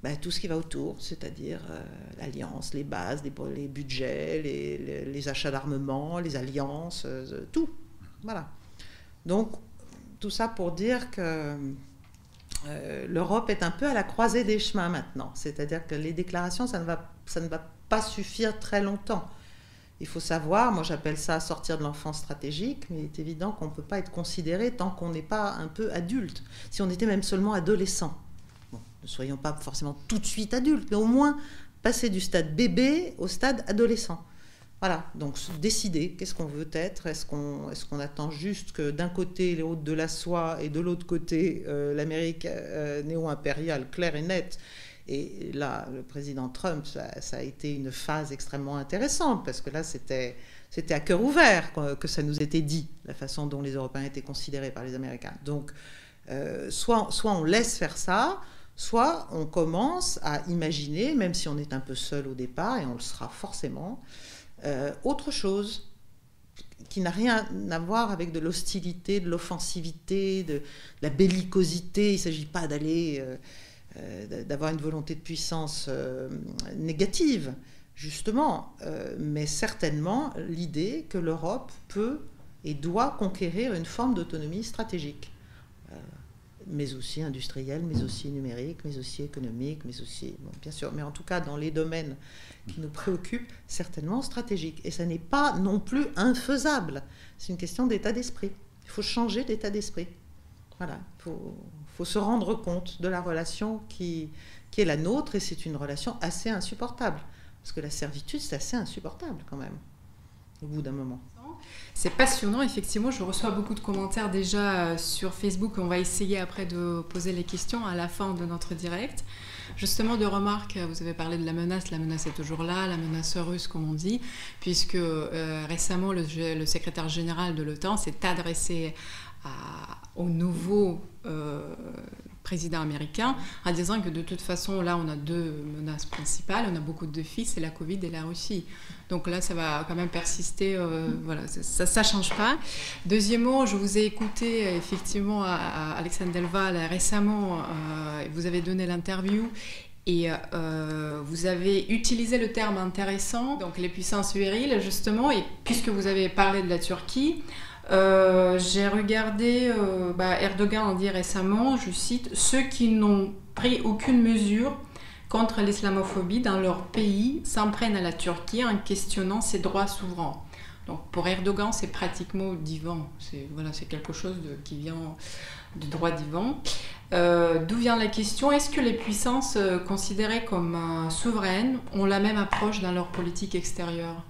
bah, tout ce qui va autour, c'est-à-dire l'alliance, les bases, les, budgets, les, achats d'armement, les alliances, tout. Voilà. Donc, tout ça pour dire que euh, l'Europe est un peu à la croisée des chemins maintenant. C'est-à-dire que les déclarations, ça ne, va, ça ne va pas suffire très longtemps. Il faut savoir, moi j'appelle ça sortir de l'enfance stratégique, mais il est évident qu'on ne peut pas être considéré tant qu'on n'est pas un peu adulte. Si on était même seulement adolescent ne soyons pas forcément tout de suite adultes, mais au moins passer du stade bébé au stade adolescent. Voilà, donc décider qu'est-ce qu'on veut être. Est-ce qu'on attend juste que d'un côté les hôtes de la soie et de l'autre côté euh, l'Amérique euh, néo-impériale claire et nette Et là, le président Trump, ça, a été une phase extrêmement intéressante parce que là, c'était à cœur ouvert que ça nous était dit, la façon dont les Européens étaient considérés par les Américains. Donc, euh, soit on laisse faire ça, soit on commence à imaginer, même si on est un peu seul au départ, et on le sera forcément, euh, autre chose qui n'a rien à voir avec de l'hostilité, de l'offensivité, de, la bellicosité. Il ne s'agit pas d'aller, euh, euh, d'avoir une volonté de puissance négative, justement, mais certainement l'idée que l'Europe peut et doit conquérir une forme d'autonomie stratégique mais aussi industrielle, mais aussi numérique, mais aussi économique, mais aussi, bien sûr, mais en tout cas dans les domaines qui nous préoccupent, certainement stratégiques. Et ça n'est pas non plus infaisable. C'est une question d'état d'esprit. Il faut changer d'état d'esprit. Voilà, il faut, faut, se rendre compte de la relation qui, qui est la nôtre, et c'est une relation assez insupportable. Parce que la servitude, c'est assez insupportable quand même, au bout d'un moment. C'est passionnant, effectivement. Je reçois beaucoup de commentaires déjà euh, sur Facebook. On va essayer après de poser les questions à la fin de notre direct. Justement, de remarques, vous avez parlé de la menace. La menace est toujours là, la menace russe, comme on dit, puisque euh, récemment, le, secrétaire général de l'OTAN s'est adressé à, au nouveau euh, président américain en disant que de toute façon, là, on a deux menaces principales. On a beaucoup de défis, c'est la Covid et la Russie. Donc là, ça va quand même persister. Euh, voilà, ça ne change pas. Deuxièmement, je vous ai écouté effectivement à, Alexandre Delval récemment. Euh, vous avez donné l'interview et euh, vous avez utilisé le terme intéressant, donc les puissances viriles, justement, et puisque vous avez parlé de la Turquie, euh, j'ai regardé, euh, bah, Erdogan a dit récemment, je cite, ceux qui n'ont pris aucune mesure contre l'islamophobie dans leur pays s'en prennent à la Turquie en questionnant ses droits souverains. Donc pour Erdogan, c'est pratiquement divin. C'est voilà, quelque chose qui vient du droit divin. Euh, d'où vient la question Est-ce que les puissances considérées comme souveraines ont la même approche dans leur politique extérieure?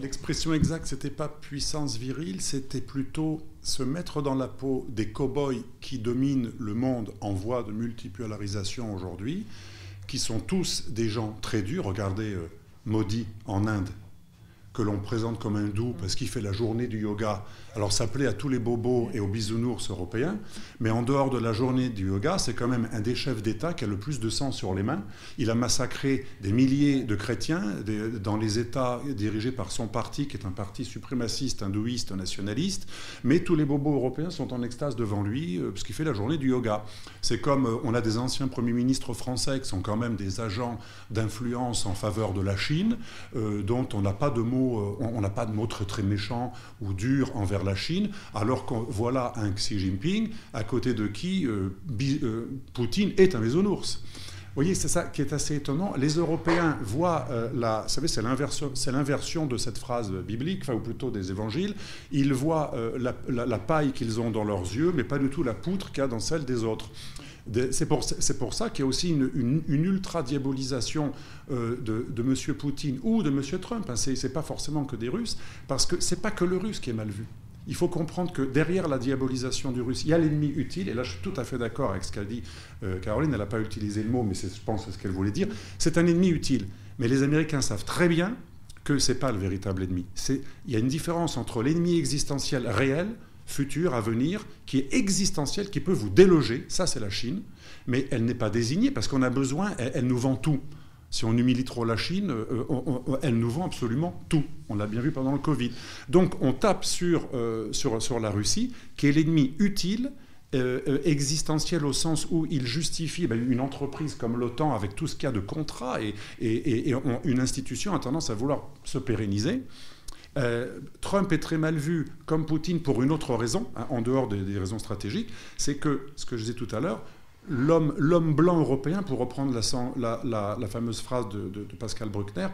L'expression exacte, c'était pas puissance virile, c'était plutôt se mettre dans la peau des cow-boys qui dominent le monde en voie de multipolarisation aujourd'hui, qui sont tous des gens très durs. Regardez euh, Modi en Inde, que l'on présente comme un doux parce qu'il fait la journée du yoga. Alors ça plaît à tous les bobos et aux bisounours européens, mais en dehors de la journée du yoga, c'est quand même un des chefs d'État qui a le plus de sang sur les mains. Il a massacré des milliers de chrétiens dans les États dirigés par son parti, qui est un parti suprémaciste, hindouiste, nationaliste, mais tous les bobos européens sont en extase devant lui euh, parce qu'il fait la journée du yoga. C'est comme euh, on a des anciens premiers ministres français qui sont quand même des agents d'influence en faveur de la Chine, euh, dont on n'a pas de mots pas de mots très, très méchants ou durs envers la Chine, alors qu'on voilà un Xi Jinping à côté de qui euh, euh, Poutine est un bisounours. Vous voyez, c'est ça qui est assez étonnant. Les Européens voient la, vous savez, c'est l'inversion, de cette phrase biblique, ou plutôt des évangiles. Ils voient la, paille qu'ils ont dans leurs yeux, mais pas du tout la poutre qu'il y a dans celle des autres. C'est pour, pour, ça qu'il y a aussi une, ultra-diabolisation euh, de, de M. Poutine ou de M. Trump. Hein. Ce n'est pas forcément que des Russes, parce que ce n'est pas que le Russe qui est mal vu. Il faut comprendre que derrière la diabolisation du russe, il y a l'ennemi utile, et là je suis tout à fait d'accord avec ce qu'a dit euh, Caroline, elle n'a pas utilisé le mot, mais je pense que ce qu'elle voulait dire, c'est un ennemi utile. Mais les Américains savent très bien que ce n'est pas le véritable ennemi. Il y a une différence entre l'ennemi existentiel réel, futur, à venir, qui est existentielle, qui peut vous déloger. Ça, c'est la Chine. Mais elle n'est pas désignée parce qu'on a besoin, elle, nous vend tout. Si on humilie trop la Chine, euh, elle nous vend absolument tout. On l'a bien vu pendant le Covid. Donc on tape sur, euh, sur, sur la Russie, qui est l'ennemi utile, euh, existentiel au sens où il justifie ben, une entreprise comme l'OTAN avec tout ce qu'il y a de contrat et, une institution a tendance à vouloir se pérenniser. Euh, Trump est très mal vu comme Poutine pour une autre raison, hein, en dehors des, raisons stratégiques, c'est que, ce que je disais tout à l'heure, l'homme blanc européen, pour reprendre la, fameuse phrase de, Pascal Bruckner,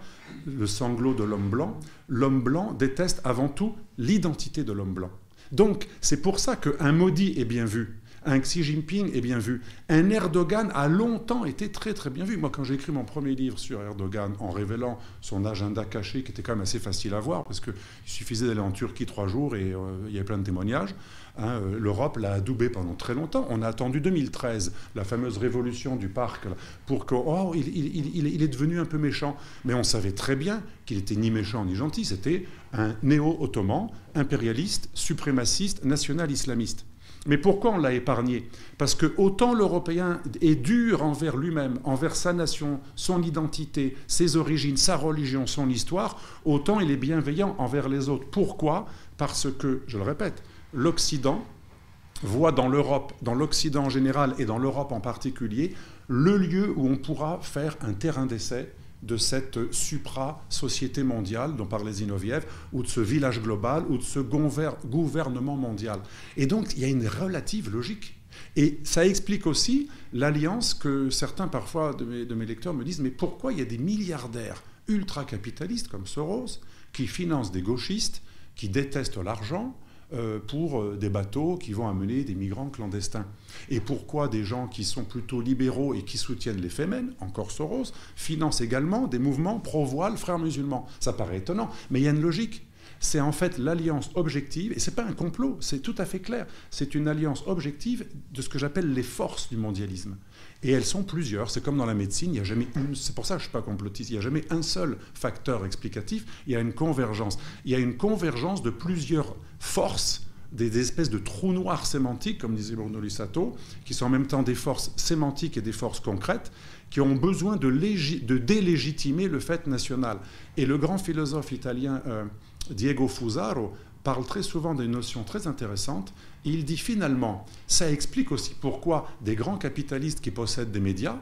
le sanglot de l'homme blanc, l'homme blanc déteste avant tout l'identité de l'homme blanc. Donc c'est pour ça qu'un maudit est bien vu un Xi Jinping est bien vu. Un Erdogan a longtemps été très très bien vu. Moi, quand j'ai écrit mon premier livre sur Erdogan, en révélant son agenda caché, qui était quand même assez facile à voir, parce qu'il suffisait d'aller en Turquie trois jours et euh, il y avait plein de témoignages, hein, euh, l'Europe l'a adoubé pendant très longtemps. On a attendu 2013, la fameuse révolution du parc, pour que, oh, il, est devenu un peu méchant. Mais on savait très bien qu'il était ni méchant ni gentil, c'était un néo-ottoman, impérialiste, suprémaciste, national-islamiste. Mais pourquoi on l'a épargné? Parce que autant l'Européen est dur envers lui-même, envers sa nation, son identité, ses origines, sa religion, son histoire, autant il est bienveillant envers les autres. Pourquoi? Parce que, je le répète, l'Occident voit dans l'Europe, dans l'Occident en général et dans l'Europe en particulier, le lieu où on pourra faire un terrain d'essai de cette supra-société mondiale dont parlait Zinoviev, ou de ce village global, ou de ce gouvernement mondial. Et donc, il y a une relative logique. Et ça explique aussi l'alliance que certains parfois de mes, lecteurs me disent, mais pourquoi il y a des milliardaires ultra-capitalistes comme Soros qui financent des gauchistes qui détestent l'argent, pour euh, des bateaux qui vont amener des migrants clandestins. Et pourquoi des gens qui sont plutôt libéraux et qui soutiennent les Femen, encore Soros, financent également des mouvements pro-voile frères musulmans? Ça paraît étonnant, mais il y a une logique. C'est en fait l'alliance objective, et ce n'est pas un complot, c'est tout à fait clair, c'est une alliance objective de ce que j'appelle les forces du mondialisme. Et elles sont plusieurs. C'est comme dans la médecine, il n'y a jamais une. C'est pour ça que je ne suis pas complotiste. Il n'y a jamais un seul facteur explicatif. Il y a une convergence. Il y a une convergence de plusieurs forces des, espèces de trous noirs sémantiques, comme disait Bruno Lussato, qui sont en même temps des forces sémantiques et des forces concrètes, qui ont besoin de, de délégitimer le fait national. Et le grand philosophe italien euh, Diego Fusaro parle très souvent d'une notion très intéressante. Il dit finalement, ça explique aussi pourquoi des grands capitalistes qui possèdent des médias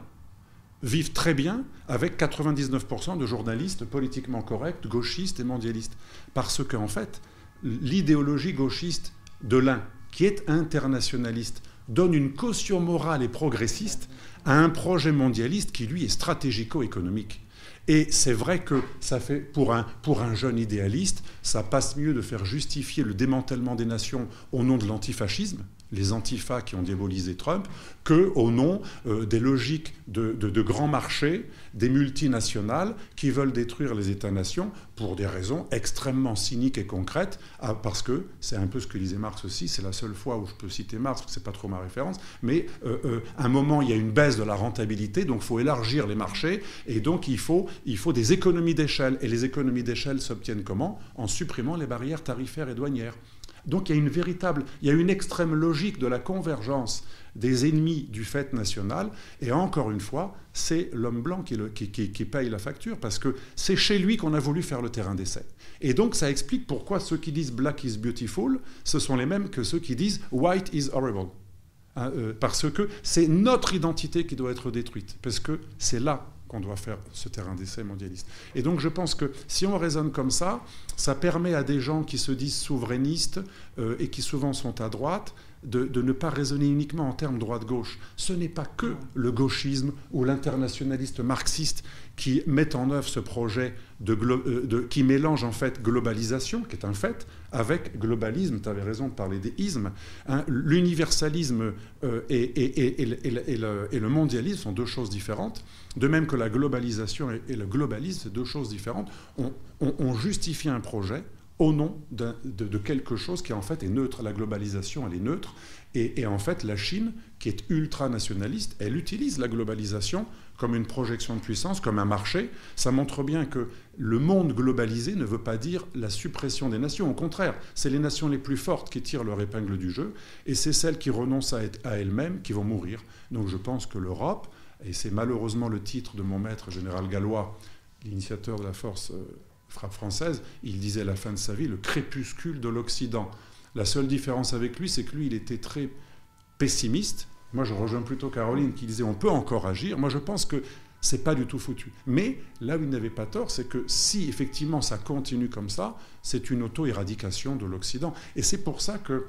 vivent très bien avec 99% de journalistes politiquement corrects, gauchistes et mondialistes. Parce qu'en fait, l'idéologie gauchiste de l'un, qui est internationaliste, donne une caution morale et progressiste à un projet mondialiste qui, lui, est stratégico-économique. Et c'est vrai que ça fait, pour un, pour un jeune idéaliste, ça passe mieux de faire justifier le démantèlement des nations au nom de l'antifascisme, les antifas qui ont diabolisé Trump, que au nom euh, des logiques de, grands marchés, des multinationales qui veulent détruire les États-nations pour des raisons extrêmement cyniques et concrètes, ah, parce que c'est un peu ce que disait Marx aussi, c'est la seule fois où je peux citer Marx, parce que c'est pas trop ma référence, mais euh, euh, à un moment il y a une baisse de la rentabilité, donc il faut élargir les marchés, et donc il faut, il faut des économies d'échelle, et les économies d'échelle s'obtiennent comment? En supprimant les barrières tarifaires et douanières. Donc il y a une véritable, il y a une extrême logique de la convergence des ennemis du fait national. Et encore une fois, c'est l'homme blanc qui, paye la facture, parce que c'est chez lui qu'on a voulu faire le terrain d'essai. Et donc ça explique pourquoi ceux qui disent Black is beautiful, ce sont les mêmes que ceux qui disent White is horrible. Hein, euh, parce que c'est notre identité qui doit être détruite, parce que c'est là qu'on doit faire ce terrain d'essai mondialiste. Et donc je pense que si on raisonne comme ça, ça permet à des gens qui se disent souverainistes euh, et qui souvent sont à droite de, ne pas raisonner uniquement en termes droite-gauche. Ce n'est pas que le gauchisme ou l'internationaliste marxiste qui met en œuvre ce projet euh, de, qui mélange en fait globalisation, qui est un fait, avec globalisme. Tu avais raison de parler des ismes. L'universalisme et, le, mondialisme sont deux choses différentes. De même que la globalisation et, le globalisme, c'est deux choses différentes. on justifie un projet au nom de, quelque chose qui en fait est neutre. La globalisation, elle est neutre. Et, en fait, la Chine, qui est ultranationaliste, elle utilise la globalisation comme une projection de puissance, comme un marché. Ça montre bien que le monde globalisé ne veut pas dire la suppression des nations. Au contraire, c'est les nations les plus fortes qui tirent leur épingle du jeu, et c'est celles qui renoncent à, à elles-mêmes qui vont mourir. Donc je pense que l'Europe, et c'est malheureusement le titre de mon maître général gallois, l'initiateur de la force euh, frappe française, il disait à la fin de sa vie le crépuscule de l'Occident. La seule différence avec lui, c'est que lui, il était très pessimiste. Moi, je rejoins plutôt Caroline qui disait on peut encore agir. Moi, je pense que c'est pas du tout foutu. Mais là où il n'avait pas tort, c'est que si effectivement ça continue comme ça, c'est une auto-éradication de l'Occident. Et c'est pour ça que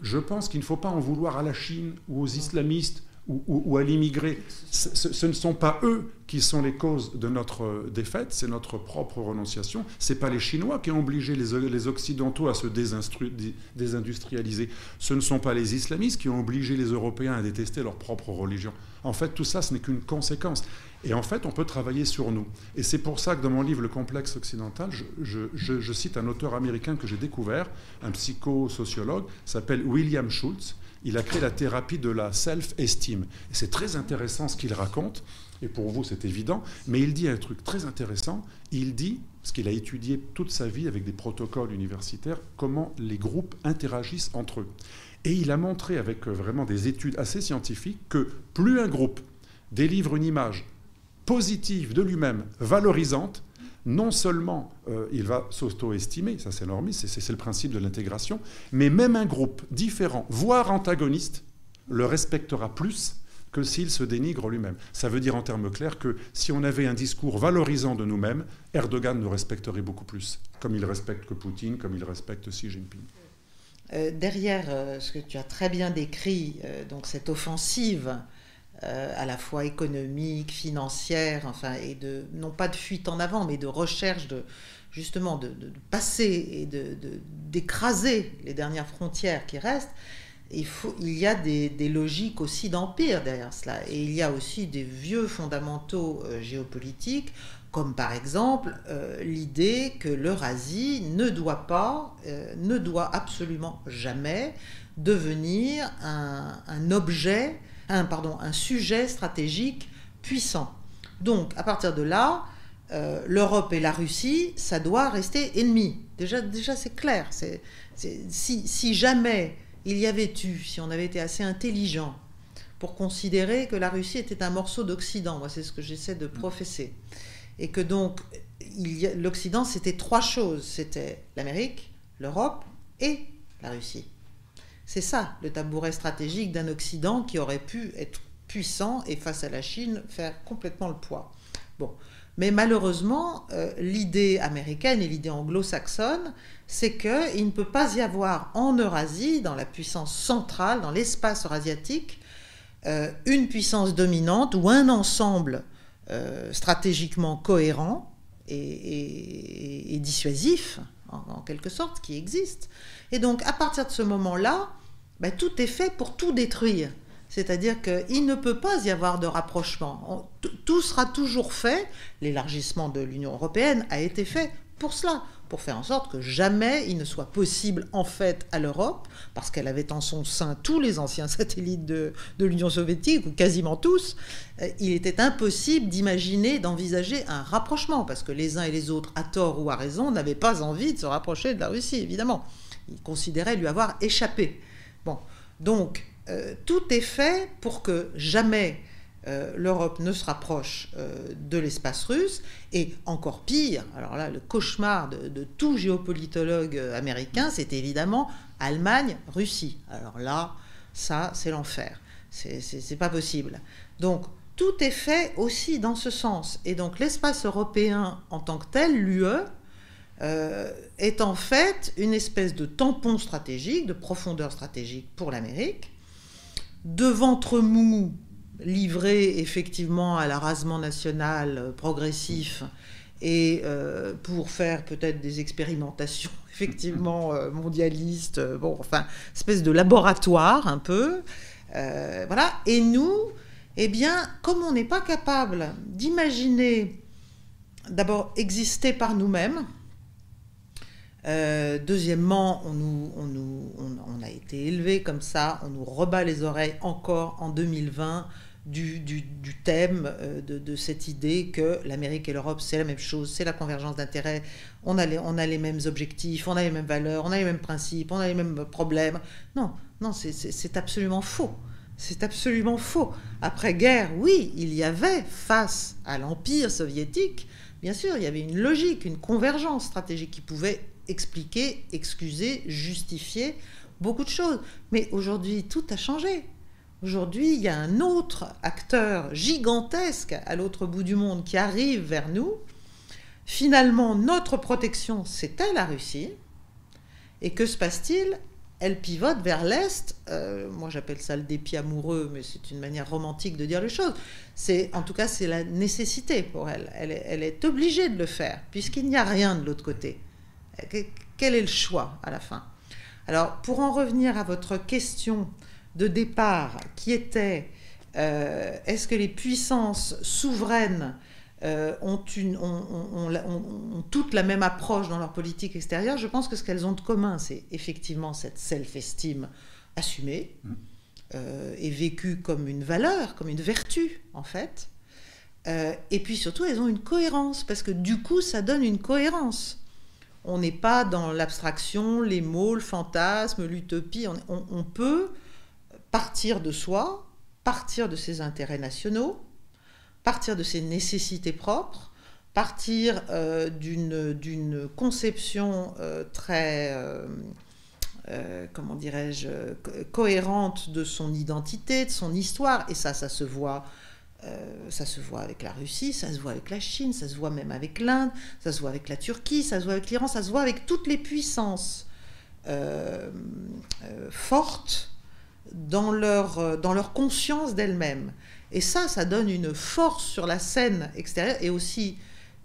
je pense qu'il ne faut pas en vouloir à la Chine ou aux islamistes ou, à l'immigré. Ce, ne sont pas eux qui sont les causes de notre défaite, c'est notre propre renonciation. Ce n'est pas les Chinois qui ont obligé les, Occidentaux à se désindustrialiser. Ce ne sont pas les islamistes qui ont obligé les Européens à détester leur propre religion. En fait, tout ça, ce n'est qu'une conséquence. Et en fait, on peut travailler sur nous. Et c'est pour ça que dans mon livre Le complexe occidental, je, cite un auteur américain que j'ai découvert, un psychosociologue, s'appelle William Schultz. Il a créé la thérapie de la self-esteem. Et c'est très intéressant ce qu'il raconte, et pour vous c'est évident, mais il dit un truc très intéressant. Il dit, ce qu'il a étudié toute sa vie avec des protocoles universitaires, comment les groupes interagissent entre eux. Et il a montré avec euh, vraiment des études assez scientifiques que plus un groupe délivre une image positive de lui-même, valorisante, non seulement euh, il va s'auto-estimer, ça c'est normal, c'est le principe de l'intégration, mais même un groupe différent, voire antagoniste, le respectera plus que s'il se dénigre lui-même. Ça veut dire en termes clairs que si on avait un discours valorisant de nous-mêmes, Erdogan nous respecterait beaucoup plus, comme il respecte que Poutine, comme il respecte Xi Jinping. Euh, derrière euh, ce que tu as très bien décrit, donc cette offensive à la fois économique, financière, enfin, et de non pas de fuite en avant, mais de recherche de justement de, passer et de, d'écraser les dernières frontières qui restent. Il, faut, il y a des, logiques aussi d'empire derrière cela, et il y a aussi des vieux fondamentaux géopolitiques comme par exemple euh, l'idée que l'Eurasie ne doit pas, euh, ne doit absolument jamais devenir un, objet, un, sujet stratégique puissant. Donc à partir de là, euh, l'Europe et la Russie, ça doit rester ennemi. Déjà, déjà c'est clair. Si, si jamais il y avait eu, si on avait été assez intelligent pour considérer que la Russie était un morceau d'Occident, moi c'est ce que j'essaie de professer et que donc l'Occident, c'était trois choses. C'était l'Amérique, l'Europe et la Russie. C'est ça le tabouret stratégique d'un Occident qui aurait pu être puissant et face à la Chine faire complètement le poids. Bon. Mais malheureusement, euh, l'idée américaine et l'idée anglo-saxonne, c'est qu'il ne peut pas y avoir en Eurasie, dans la puissance centrale, dans l'espace eurasiatique, euh, une puissance dominante ou un ensemble euh, stratégiquement cohérent et, dissuasif, en, quelque sorte, qui existe. Et donc, à partir de ce moment-là, ben, tout est fait pour tout détruire. C'est-à-dire qu'il ne peut pas y avoir de rapprochement. tout sera toujours fait, l'élargissement de l'Union européenne a été fait pour cela, pour faire en sorte que jamais il ne soit possible en fait à l'Europe, parce qu'elle avait en son sein tous les anciens satellites de, l'Union soviétique, ou quasiment tous, euh, il était impossible d'imaginer, d'envisager un rapprochement, parce que les uns et les autres, à tort ou à raison, n'avaient pas envie de se rapprocher de la Russie, évidemment. Ils considéraient lui avoir échappé. Bon, donc euh, tout est fait pour que jamais euh, l'Europe ne se rapproche euh, de l'espace russe. Et encore pire, alors là, le cauchemar de, tout géopolitologue américain, c'est évidemment Allemagne-Russie. Alors là, ça, c'est l'enfer. C'est pas possible. Donc, tout est fait aussi dans ce sens. Et donc, l'espace européen en tant que tel, l'UE, euh, est en fait une espèce de tampon stratégique, de profondeur stratégique pour l'Amérique, de ventre mou livré effectivement à l'arasement national euh, progressif et euh, pour faire peut-être des expérimentations effectivement mondialistes, bon, enfin, espèce de laboratoire un peu. voilà. Et nous, eh bien, comme on n'est pas capable d'imaginer d'abord exister par nous-mêmes, deuxièmement, on, nous, on, a été élevé comme ça, on nous rebat les oreilles encore en 2020 du, thème, euh, de, cette idée que l'Amérique et l'Europe, c'est la même chose, c'est la convergence d'intérêts, on, a les, on a les mêmes objectifs, on a les mêmes valeurs, on a les mêmes principes, on a les mêmes problèmes. Non, non, c'est absolument faux. C'est absolument faux. Après-guerre, oui, il y avait, face à l'Empire soviétique, bien sûr, il y avait une logique, une convergence stratégique qui pouvait expliquer, excuser, justifier beaucoup de choses. Mais aujourd'hui, tout a changé. Aujourd'hui, il y a un autre acteur gigantesque à l'autre bout du monde qui arrive vers nous. Finalement, notre protection, c'était la Russie? Et que se passe-t-il? Elle pivote vers l'Est. Euh, moi, j'appelle ça le dépit amoureux, mais c'est une manière romantique de dire les choses. C'est, en tout cas, c'est la nécessité pour elle. Elle est, elle est obligée de le faire, puisqu'il n'y a rien de l'autre côté. Quel est le choix à la fin? Alors, pour en revenir à votre question de départ qui était euh, est-ce que les puissances souveraines euh, ont, une, ont, toute la même approche dans leur politique extérieure? Je pense que ce qu'elles ont de commun, c'est effectivement cette self-esteem assumée mmh. euh, et vécue comme une valeur, comme une vertu en fait. et puis surtout, elles ont une cohérence, parce que du coup, ça donne une cohérence. On n'est pas dans l'abstraction, les mots, le fantasme, l'utopie. on peut partir de soi, partir de ses intérêts nationaux, partir de ses nécessités propres, partir euh, d'une conception euh, très, euh, comment dirais-je, cohérente de son identité, de son histoire, et ça, ça se voit. Ça se voit avec la Russie, ça se voit avec la Chine, ça se voit même avec l'Inde, ça se voit avec la Turquie, ça se voit avec l'Iran, ça se voit avec toutes les puissances fortes dans leur, dans leur conscience d'elles-mêmes. Et ça, ça donne une force sur la scène extérieure et aussi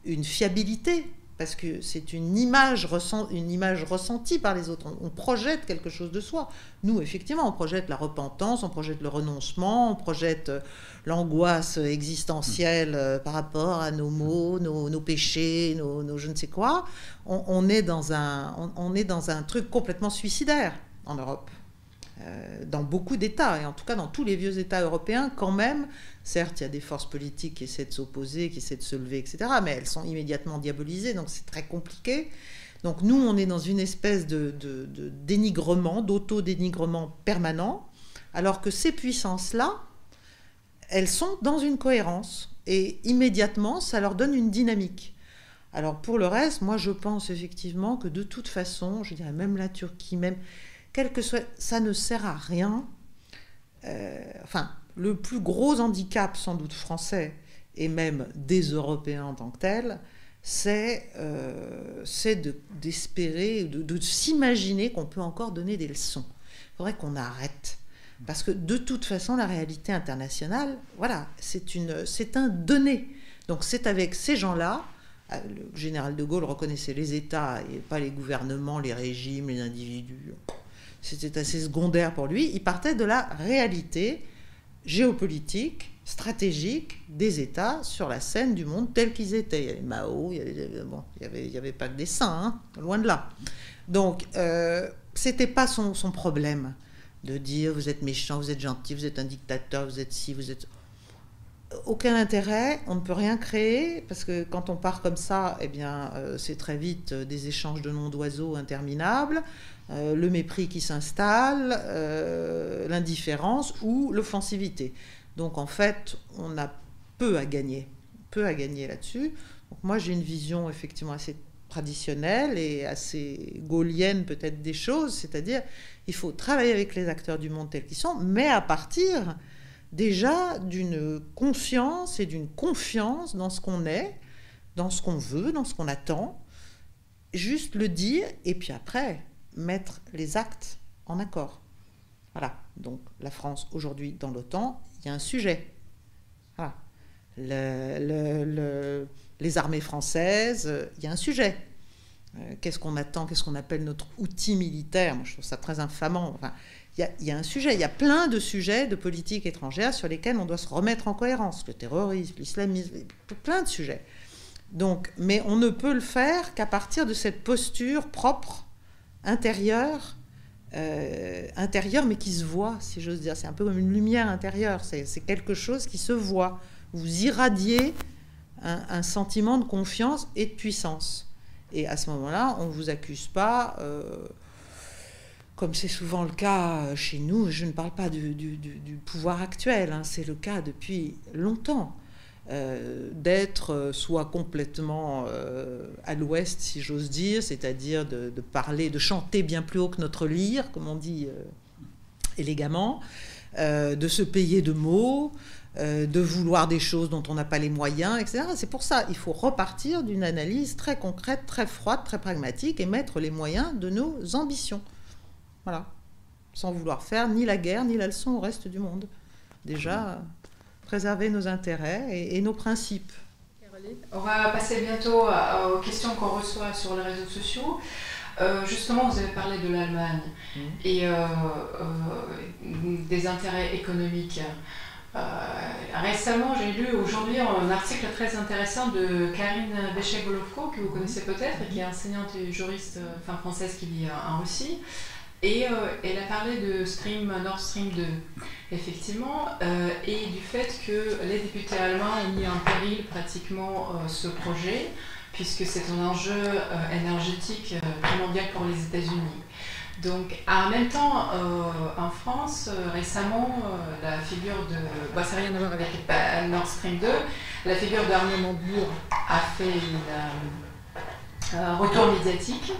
une fiabilité, parce que c'est une image, ressentie par les autres. On, projette quelque chose de soi. Nous, effectivement, on projette la repentance, on projette le renoncement, on projette euh, l'angoisse existentielle euh, par rapport à nos maux, nos, péchés, nos, je ne sais quoi. On, est dans un, on est dans un truc complètement suicidaire en Europe. Euh, dans beaucoup d'États, et en tout cas dans tous les vieux États européens, quand même, certes, il y a des forces politiques qui essaient de s'opposer, qui essaient de se lever, etc., mais elles sont immédiatement diabolisées, donc c'est très compliqué. Donc nous, on est dans une espèce de, dénigrement, d'auto-dénigrement permanent, alors que ces puissances-là, elles sont dans une cohérence, et immédiatement, ça leur donne une dynamique. Alors pour le reste, moi je pense effectivement que de toute façon, je dirais même la Turquie, même quel que soit, ça ne sert à rien. Euh, enfin, le plus gros handicap sans doute français et même des Européens en tant que tels, c'est euh, d'espérer, de, de, s'imaginer qu'on peut encore donner des leçons. Il faudrait qu'on arrête. Parce que de toute façon, la réalité internationale, voilà, c'est un donné. Donc c'est avec ces gens-là, euh, le général de Gaulle reconnaissait les États et pas les gouvernements, les régimes, les individus c'était assez secondaire pour lui, il partait de la réalité géopolitique, stratégique des États sur la scène du monde tels qu'ils étaient. Il y avait Mao, il n'y avait, pas que des saints, hein, loin de là. Donc, euh, c'était pas son, son, problème de dire vous êtes méchant, vous êtes gentil, vous êtes un dictateur, vous êtes ci, vous êtes aucun intérêt, on ne peut rien créer, parce que quand on part comme ça, eh bien, euh, c'est très vite euh, des échanges de noms d'oiseaux interminables, euh, le mépris qui s'installe, l'indifférence ou l'offensivité. Donc en fait, on a peu à gagner, peu à gagner là-dessus. Donc moi, j'ai une vision effectivement assez traditionnelle et assez gaulienne peut-être des choses, c'est-à-dire il faut travailler avec les acteurs du monde tels qu'ils sont, mais à partir déjà d'une conscience et d'une confiance dans ce qu'on est, dans ce qu'on veut, dans ce qu'on attend. Juste le dire et puis après mettre les actes en accord. Voilà. Donc la France aujourd'hui dans l'OTAN, il y a un sujet. Les armées françaises, il y a un sujet. Euh, qu'est-ce qu'on attend Qu'est-ce qu'on appelle notre outil militaire? Moi, je trouve ça très infamant. Enfin, il y, a un sujet, il y a plein de sujets de politique étrangère sur lesquels on doit se remettre en cohérence. Le terrorisme, l'islamisme, plein de sujets. Donc, mais on ne peut le faire qu'à partir de cette posture propre, intérieure, euh, intérieure, mais qui se voit, si j'ose dire. C'est un peu comme une lumière intérieure. C'est quelque chose qui se voit. Vous irradiez un, sentiment de confiance et de puissance. Et à ce moment-là, on ne vous accuse pas. Euh, comme c'est souvent le cas chez nous, je ne parle pas du, pouvoir actuel, hein, c'est le cas depuis longtemps, euh, d'être euh, soit complètement à l'ouest, si j'ose dire, c'est-à-dire de, parler, de chanter bien plus haut que notre lyre, comme on dit élégamment, de se payer de mots, de vouloir des choses dont on n'a pas les moyens, etc. C'est pour ça, il faut repartir d'une analyse très concrète, très froide, très pragmatique et mettre les moyens de nos ambitions. Voilà. Sans vouloir faire ni la guerre ni la leçon au reste du monde. Déjà, préserver nos intérêts et, nos principes. On va passer bientôt aux questions qu'on reçoit sur les réseaux sociaux. Euh, justement, vous avez parlé de l'Allemagne mmh. et euh, euh, des intérêts économiques. récemment, j'ai lu aujourd'hui un article très intéressant de Karine Béchet-Golovko, que vous connaissez peut-être, qui est enseignante et juriste enfin, française qui vit en Russie. Et euh, elle a parlé de Stream, Nord Stream 2, effectivement, euh, et du fait que les députés allemands ont mis en péril pratiquement euh, ce projet, puisque c'est un enjeu énergétique mondial pour les États-Unis. Donc, en même temps, en France, récemment, la figure de. Bah, ça n'a rien à voir avec Nord Stream 2. La figure d'Arnaud Montebourg a fait une retour médiatique.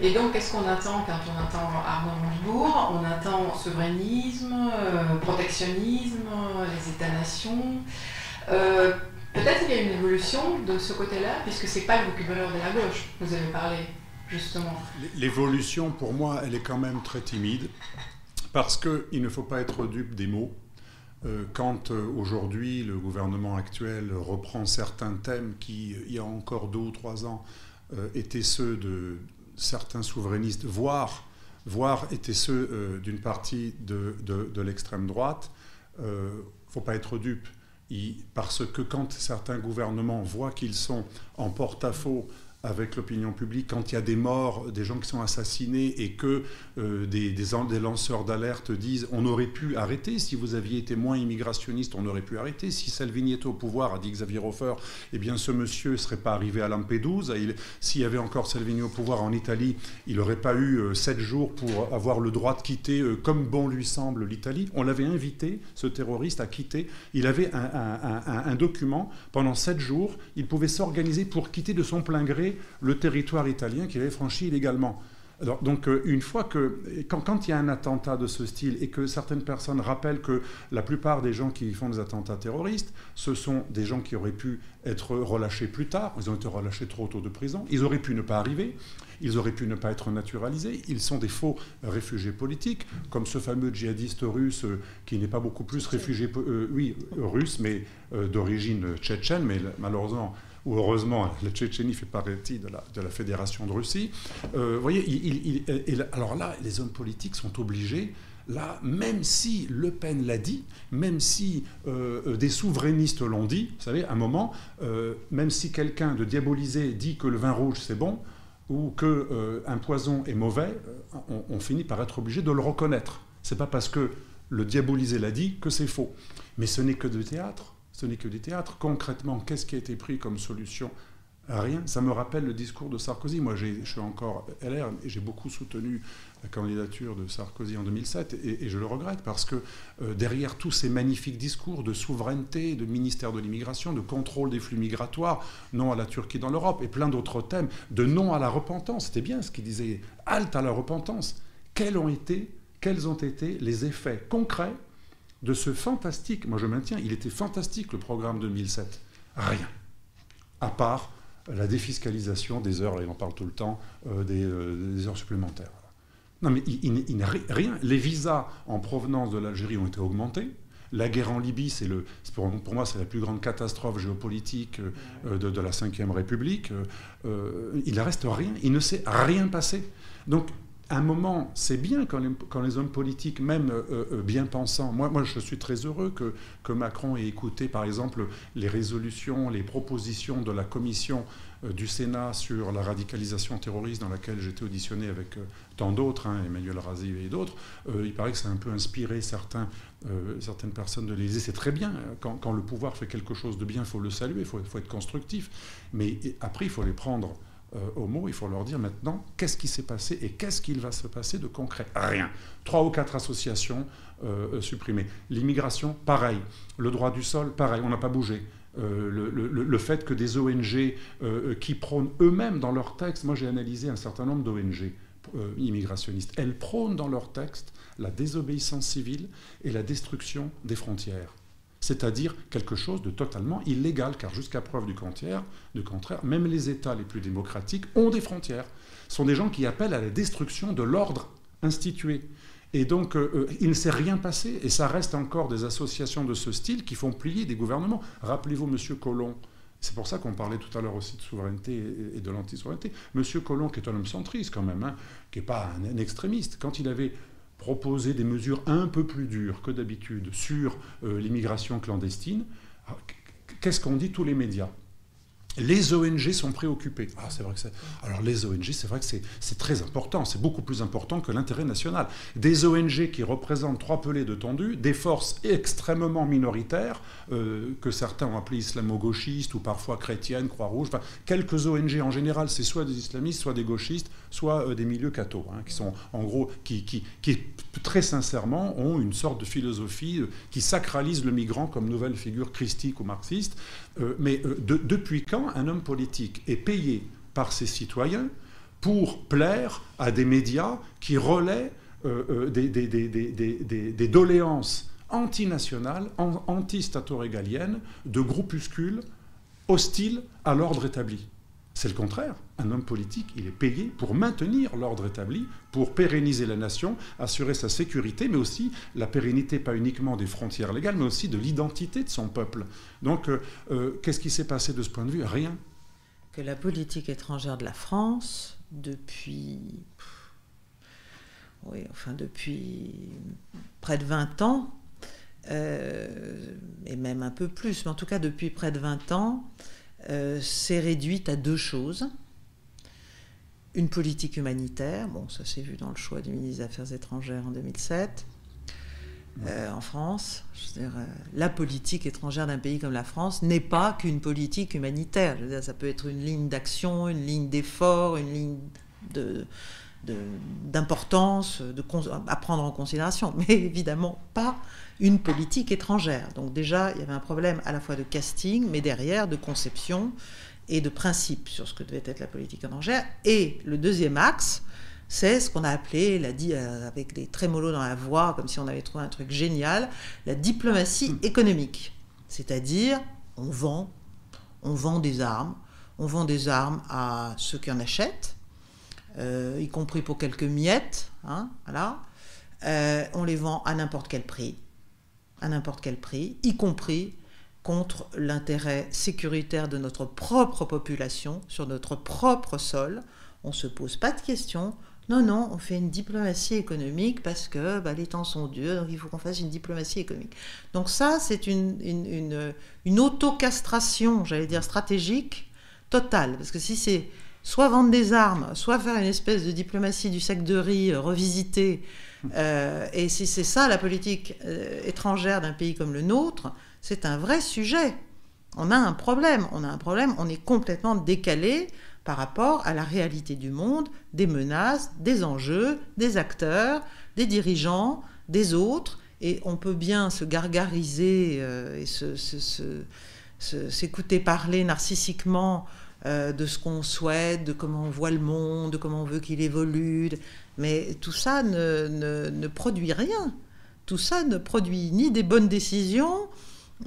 Et donc, qu'est-ce qu'on attend quand on attend Arnaud Montebourg? On attend souverainisme, protectionnisme, les États-nations. Peut-être qu'il y a une évolution de ce côté-là, puisque ce n'est pas le vocabulaire de la gauche, vous avez parlé, justement. L'évolution, pour moi, elle est quand même très timide, parce qu'il ne faut pas être dupe des mots. Euh, quand euh, aujourd'hui le gouvernement actuel reprend certains thèmes qui, il y a encore deux ou trois ans, euh, étaient ceux de certains souverainistes, voire, voire étaient ceux d'une partie de, de, de l'extrême droite, il ne faut pas être dupe. Parce que quand certains gouvernements voient qu'ils sont en porte-à-faux avec l'opinion publique, quand il y a des morts, des gens qui sont assassinés et que euh, des, des, lanceurs d'alerte disent on aurait pu arrêter, si vous aviez été moins immigrationniste, on aurait pu arrêter. Si Salvini était au pouvoir, a dit Xavier Hofer, eh bien ce monsieur ne serait pas arrivé à Lampedusa. S'il y avait encore Salvini au pouvoir en Italie, il n'aurait pas eu euh, sept jours pour avoir le droit de quitter, euh, comme bon lui semble, l'Italie. On l'avait invité, ce terroriste, à quitter. Il avait un, un document. Pendant sept jours, il pouvait s'organiser pour quitter de son plein gré le territoire italien qu'il avait franchi illégalement. Alors, donc, euh, une fois que, quand, quand, il y a un attentat de ce style et que certaines personnes rappellent que la plupart des gens qui font des attentats terroristes, ce sont des gens qui auraient pu être relâchés plus tard, ils ont été relâchés trop tôt de prison, ils auraient pu ne pas arriver, ils auraient pu ne pas être naturalisés, ils sont des faux réfugiés politiques, comme ce fameux djihadiste russe euh, qui n'est pas beaucoup plus réfugié, euh, oui, russe, mais d'origine tchétchène, mais malheureusement où heureusement la Tchétchénie fait partie de la, Fédération de Russie. Euh, vous voyez, alors là, les hommes politiques sont obligés là, même si Le Pen l'a dit, même si euh, euh, des souverainistes l'ont dit, vous savez, à un moment, même si quelqu'un de diabolisé dit que le vin rouge c'est bon ou que un poison est mauvais, on, finit par être obligé de le reconnaître. C'est pas parce que le diabolisé l'a dit que c'est faux. Mais ce n'est que de théâtre ce n'est que du théâtre. Concrètement, qu'est-ce qui a été pris comme solution? Rien. Ça me rappelle le discours de Sarkozy. Moi, je suis encore LR et j'ai beaucoup soutenu la candidature de Sarkozy en 2007 et, je le regrette parce que euh, derrière tous ces magnifiques discours de souveraineté, de ministère de l'immigration, de contrôle des flux migratoires, non à la Turquie dans l'Europe et plein d'autres thèmes, de non à la repentance, c'était bien ce qu'il disait, halte à la repentance. Quels ont quels ont été les effets concrets de ce fantastique, moi je maintiens, il était fantastique le programme 2007. Rien. À part la défiscalisation des heures, là il en parle tout le temps, euh, euh, des, heures supplémentaires. Non mais il, n'a rien. Les visas en provenance de l'Algérie ont été augmentés. La guerre en Libye, c'est le, pour, moi, c'est la plus grande catastrophe géopolitique euh, de, de, la Ve République. il ne reste rien. Il ne s'est rien passé. Donc un moment, c'est bien quand les, hommes politiques, même euh, euh, bien pensants, moi, je suis très heureux que, Macron ait écouté par exemple les résolutions, les propositions de la commission euh, du Sénat sur la radicalisation terroriste dans laquelle j'étais auditionné avec tant d'autres, hein, Emmanuel Razi et d'autres. il paraît que ça a un peu inspiré certaines personnes de l'Élysée. C'est très bien, quand, le pouvoir fait quelque chose de bien, il faut le saluer, il faut, faut, être constructif. Mais après, il faut les prendre euh, au mot, il faut leur dire maintenant qu'est-ce qui s'est passé et qu'est-ce qu'il va se passer de concret? Rien. Trois ou quatre associations euh, euh, supprimées. L'immigration, pareil. Le droit du sol, pareil. On n'a pas bougé. le, fait que des ONG qui prônent eux-mêmes dans leurs textes, moi j'ai analysé un certain nombre d'ONG immigrationnistes, elles prônent dans leurs textes la désobéissance civile et la destruction des frontières c'est-à-dire quelque chose de totalement illégal, car jusqu'à preuve du contraire, même les États les plus démocratiques ont des frontières. Ce sont des gens qui appellent à la destruction de l'ordre institué. Et donc, euh, euh, il ne s'est rien passé, et ça reste encore des associations de ce style qui font plier des gouvernements. Rappelez-vous M. Colomb, c'est pour ça qu'on parlait tout à l'heure aussi de souveraineté et de l'anti-souveraineté. M. Colomb, qui est un homme centriste quand même, hein, qui n'est pas un, extrémiste, quand il avait proposer des mesures un peu plus dures que d'habitude sur euh, l'immigration clandestine, qu'est-ce qu'ont dit tous les médias? Les ONG sont préoccupées. Ah, c'est vrai que. Alors, les ONG, c'est vrai que c'est très important. C'est beaucoup plus important que l'intérêt national. Des ONG qui représentent trois pelés de tendus, des forces extrêmement minoritaires, euh, que certains ont appelées islamo-gauchistes ou parfois chrétiennes, Croix-Rouge. Enfin, quelques ONG en général, c'est soit des islamistes, soit des gauchistes, soit euh, des milieux cathos, hein, qui sont en gros, qui, qui, qui, très sincèrement ont une sorte de philosophie euh, qui sacralise le migrant comme nouvelle figure christique ou marxiste. Mais depuis quand un homme politique est payé par ses citoyens pour plaire à des médias qui relaient euh, des, des, doléances antinationales, anti-stato-régaliennes de groupuscules hostiles à l'ordre établi? C'est le contraire. Un homme politique, il est payé pour maintenir l'ordre établi, pour pérenniser la nation, assurer sa sécurité, mais aussi la pérennité, pas uniquement des frontières légales, mais aussi de l'identité de son peuple. Donc, euh, euh, qu'est-ce qui s'est passé de ce point de vue? Rien. Que la politique étrangère de la France, depuis. Oui, enfin, depuis près de 20 ans, euh, et même un peu plus, mais en tout cas depuis près de 20 ans, euh, s'est réduite à deux choses. Une politique humanitaire, bon, ça s'est vu dans le choix du ministre des Affaires étrangères en 2007, euh, en France. Euh, la politique étrangère d'un pays comme la France n'est pas qu'une politique humanitaire. Je veux dire, ça peut être une ligne d'action, une ligne d'effort, une ligne de, d'importance de, à prendre en considération, mais évidemment pas une politique étrangère. Donc déjà, il y avait un problème à la fois de casting, mais derrière de conception et de principe sur ce que devait être la politique étrangère. Et le deuxième axe, c'est ce qu'on a appelé, l'a dit euh, avec des trémolos dans la voix, comme si on avait trouvé un truc génial, la diplomatie hmm. économique. C'est-à-dire, on vend, on vend des armes, on vend des armes à ceux qui en achètent, euh, y compris pour quelques miettes, hein, voilà. Euh, on les vend à n'importe quel prix à n'importe quel prix, y compris contre l'intérêt sécuritaire de notre propre population, sur notre propre sol. On ne se pose pas de questions. Non, non, on fait une diplomatie économique parce que bah, les temps sont durs, donc il faut qu'on fasse une diplomatie économique. Donc ça, c'est une, une, une, autocastration, j'allais dire, stratégique totale. Parce que si c'est soit vendre des armes, soit faire une espèce de diplomatie du sac de riz revisité, euh, et si c'est ça la politique euh, étrangère d'un pays comme le nôtre, c'est un vrai sujet. On a un problème, on a un problème, on est complètement décalé par rapport à la réalité du monde, des menaces, des enjeux, des acteurs, des dirigeants, des autres, et on peut bien se gargariser euh, et s'écouter parler narcissiquement de ce qu'on souhaite, de comment on voit le monde, de comment on veut qu'il évolue, mais tout ça ne, produit rien. Tout ça ne produit ni des bonnes décisions,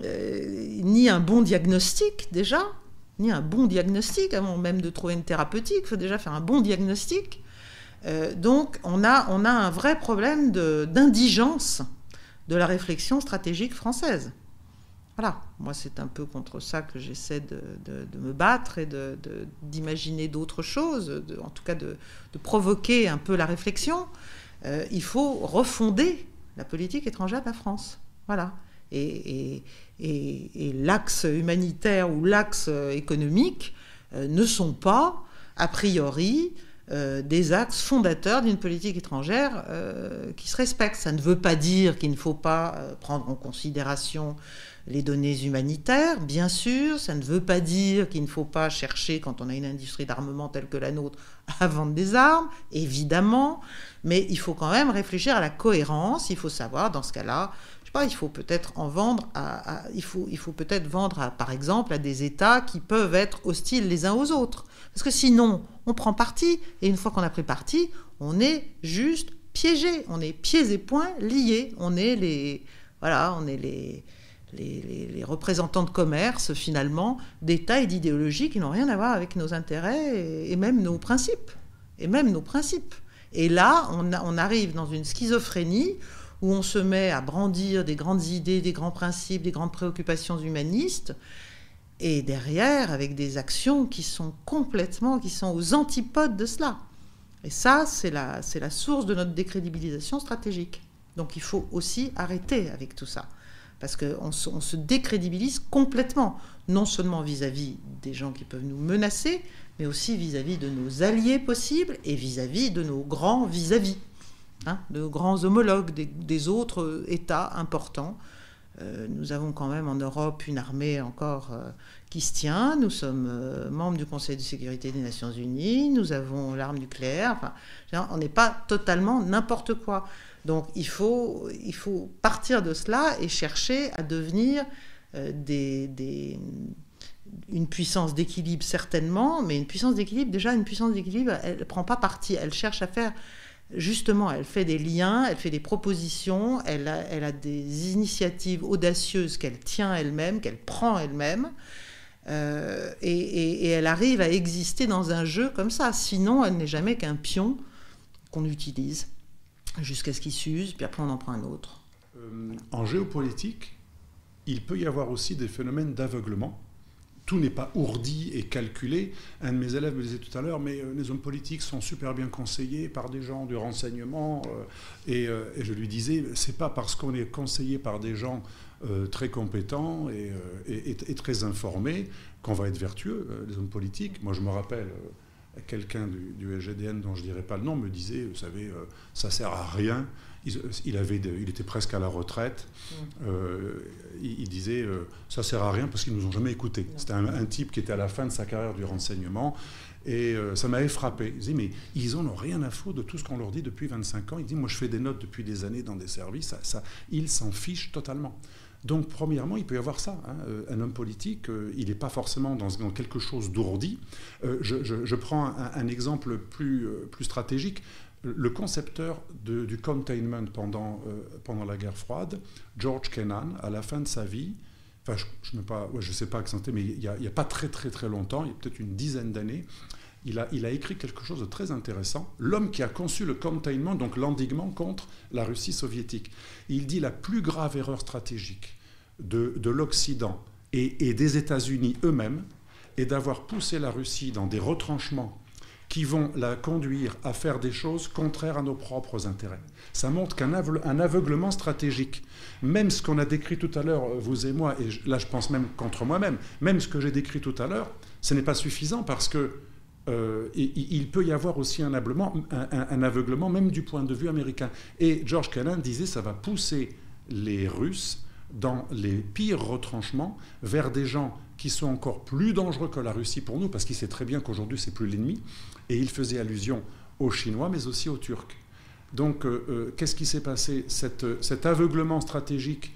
euh, ni un bon diagnostic déjà, ni un bon diagnostic avant même de trouver une thérapeutique. Il faut déjà faire un bon diagnostic. Euh, donc on a, on a un vrai problème d'indigence de la réflexion stratégique française. Voilà, moi c'est un peu contre ça que j'essaie de, me battre et d'imaginer d'autres choses, en tout cas de, provoquer un peu la réflexion. Euh, il faut refonder la politique étrangère de la France. Voilà. Et, l'axe humanitaire ou l'axe économique euh, ne sont pas, a priori, euh, des axes fondateurs d'une politique étrangère qui se respecte. Ça ne veut pas dire qu'il ne faut pas prendre en considération les données humanitaires, bien sûr, ça ne veut pas dire qu'il ne faut pas chercher, quand on a une industrie d'armement telle que la nôtre, à vendre des armes, évidemment, mais il faut quand même réfléchir à la cohérence, il faut savoir, dans ce cas-là, je sais pas, il faut peut-être en vendre, à, il faut, il faut peut-être vendre, par exemple, à des États qui peuvent être hostiles les uns aux autres. Parce que sinon, on prend parti, et une fois qu'on a pris parti, on est juste piégé, on est pieds et poings liés, on est les... Voilà, on est les les, représentants de commerce, finalement, d'États et d'idéologies qui n'ont rien à voir avec nos intérêts et, même nos principes. Et même nos principes. Et là, on, arrive dans une schizophrénie où on se met à brandir des grandes idées, des grands principes, des grandes préoccupations humanistes, et derrière, avec des actions qui sont complètement, qui sont aux antipodes de cela. Et ça, c'est la source de notre décrédibilisation stratégique. Donc il faut aussi arrêter avec tout ça parce qu'on se, décrédibilise complètement, non seulement vis-à-vis des gens qui peuvent nous menacer, mais aussi vis-à-vis de nos alliés possibles et vis-à-vis de nos grands vis-à-vis, hein, de grands homologues des, autres États importants. Euh, nous avons quand même en Europe une armée encore euh, qui se tient. Nous sommes euh, membres du Conseil de sécurité des Nations Unies. Nous avons l'arme nucléaire. Enfin, on n'est pas totalement n'importe quoi. Donc il faut, il faut partir de cela et chercher à devenir euh, des, une puissance d'équilibre certainement, mais une puissance d'équilibre, déjà une puissance d'équilibre, elle ne prend pas parti, elle cherche à faire, justement, elle fait des liens, elle fait des propositions, elle a, elle a des initiatives audacieuses qu'elle tient elle-même, qu'elle prend elle-même, euh, et, elle arrive à exister dans un jeu comme ça, sinon elle n'est jamais qu'un pion qu'on utilise jusqu'à ce qu'il s'use, puis après on en prend un autre. Euh, en géopolitique, il peut y avoir aussi des phénomènes d'aveuglement tout n'est pas ourdi et calculé. Un de mes élèves me disait tout à l'heure, mais euh, les hommes politiques sont super bien conseillés par des gens du renseignement. Euh, et, je lui disais, c'est pas parce qu'on est conseillé par des gens très compétents et, très informés qu'on va être vertueux, les hommes politiques. Moi, je me rappelle quelqu'un du, du, SGDN dont je dirais pas le nom me disait, vous savez, ça sert à rien il, avait il était presque à la retraite. Mm. Euh, il, disait euh, ça sert à rien parce qu'ils nous ont jamais écoutés. C'était un, type qui était à la fin de sa carrière du renseignement. Et euh, ça m'avait frappé. Il disait, mais ils en ont rien à foutre de tout ce qu'on leur dit depuis 25 ans. Il dit, moi je fais des notes depuis des années dans des services. Ça, ils s'en fichent totalement. Donc, premièrement, il peut y avoir ça. Hein. Un homme politique, il n'est pas forcément dans, quelque chose d'ourdi. Je, prends un, exemple plus, plus stratégique le concepteur du containment pendant, euh, pendant la guerre froide, George Kennan, à la fin de sa vie, enfin je ne je sais pas accentuer, mais il n'y a, a, pas très très très longtemps, il y a peut-être une dizaine d'années, il a, écrit quelque chose de très intéressant. L'homme qui a conçu le containment, donc l'endiguement contre la Russie soviétique. Il dit la plus grave erreur stratégique de, de l'Occident et des États-Unis eux-mêmes est d'avoir poussé la Russie dans des retranchements qui vont la conduire à faire des choses contraires à nos propres intérêts. Ça montre qu'un aveuglement stratégique, même ce qu'on a décrit tout à l'heure, vous et moi, et là je pense même contre moi-même, même ce que j'ai décrit tout à l'heure, ce n'est pas suffisant parce que euh, il peut y avoir aussi un, aveuglement, même du point de vue américain. Et George Kennan disait ça va pousser les Russes dans les pires retranchements vers des gens qui sont encore plus dangereux que la Russie pour nous, parce qu'il sait très bien qu'aujourd'hui c'est plus l'ennemi, et il faisait allusion aux Chinois, mais aussi aux Turcs. Donc, euh, euh, qu'est-ce qui s'est passé? Cet aveuglement stratégique,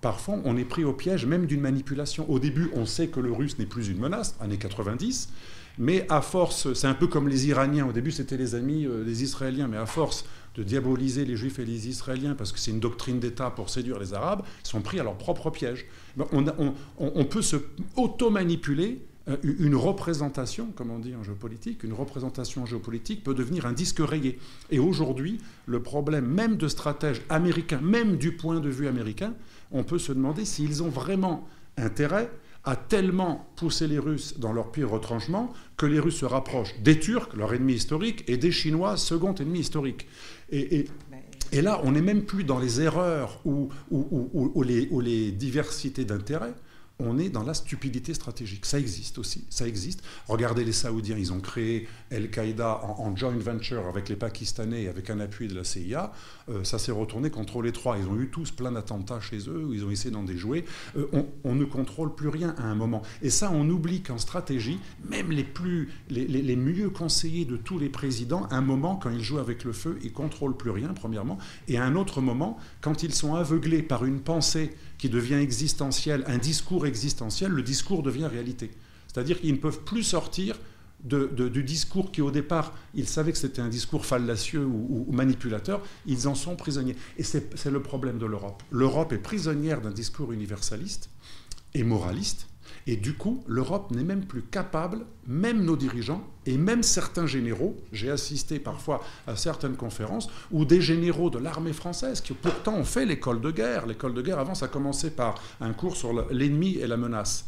parfois, on est pris au piège même d'une manipulation. Au début, on sait que le russe n'est plus une menace, années 90, mais à force, c'est un peu comme les Iraniens. Au début, c'était les amis euh, des Israéliens, mais à force de diaboliser les Juifs et les Israéliens parce que c'est une doctrine d'État pour séduire les Arabes, ils sont pris à leur propre piège. On, on peut se auto-manipuler euh, une représentation, comme on dit en géopolitique, une représentation géopolitique peut devenir un disque rayé. Et aujourd'hui, le problème même de stratèges américains, même du point de vue américain, on peut se demander s'ils ont vraiment intérêt à tellement pousser les Russes dans leur pire retranchement que les Russes se rapprochent des Turcs, leur ennemi historique, et des Chinois, second ennemi historique. Et, là, on n'est même plus dans les erreurs ou les diversités d'intérêts on est dans la stupidité stratégique. Ça existe aussi, ça existe. Regardez les Saoudiens, ils ont créé Al-Qaïda en, joint venture avec les Pakistanais et avec un appui de la CIA. Euh, ça s'est retourné contre les trois. Ils ont eu tous plein d'attentats chez eux, où ils ont essayé d'en déjouer. Euh, on, ne contrôle plus rien à un moment. Et ça, on oublie qu'en stratégie, même les, plus, les, mieux conseillés de tous les présidents, un moment, quand ils jouent avec le feu, ils contrôlent plus rien, premièrement. Et à un autre moment, quand ils sont aveuglés par une pensée qui devient existentielle, un discours existentiel, le discours devient réalité. C'est-à-dire qu'ils ne peuvent plus sortir du discours qui, au départ, ils savaient que c'était un discours fallacieux ou, manipulateur, ils en sont prisonniers. Et c'est le problème de l'Europe. L'Europe est prisonnière d'un discours universaliste et moraliste, et du coup, l'Europe n'est même plus capable, même nos dirigeants et même certains généraux, j'ai assisté parfois à certaines conférences, où des généraux de l'armée française, qui pourtant ont fait l'école de guerre, l'école de guerre avant ça a commencé par un cours sur l'ennemi et la menace.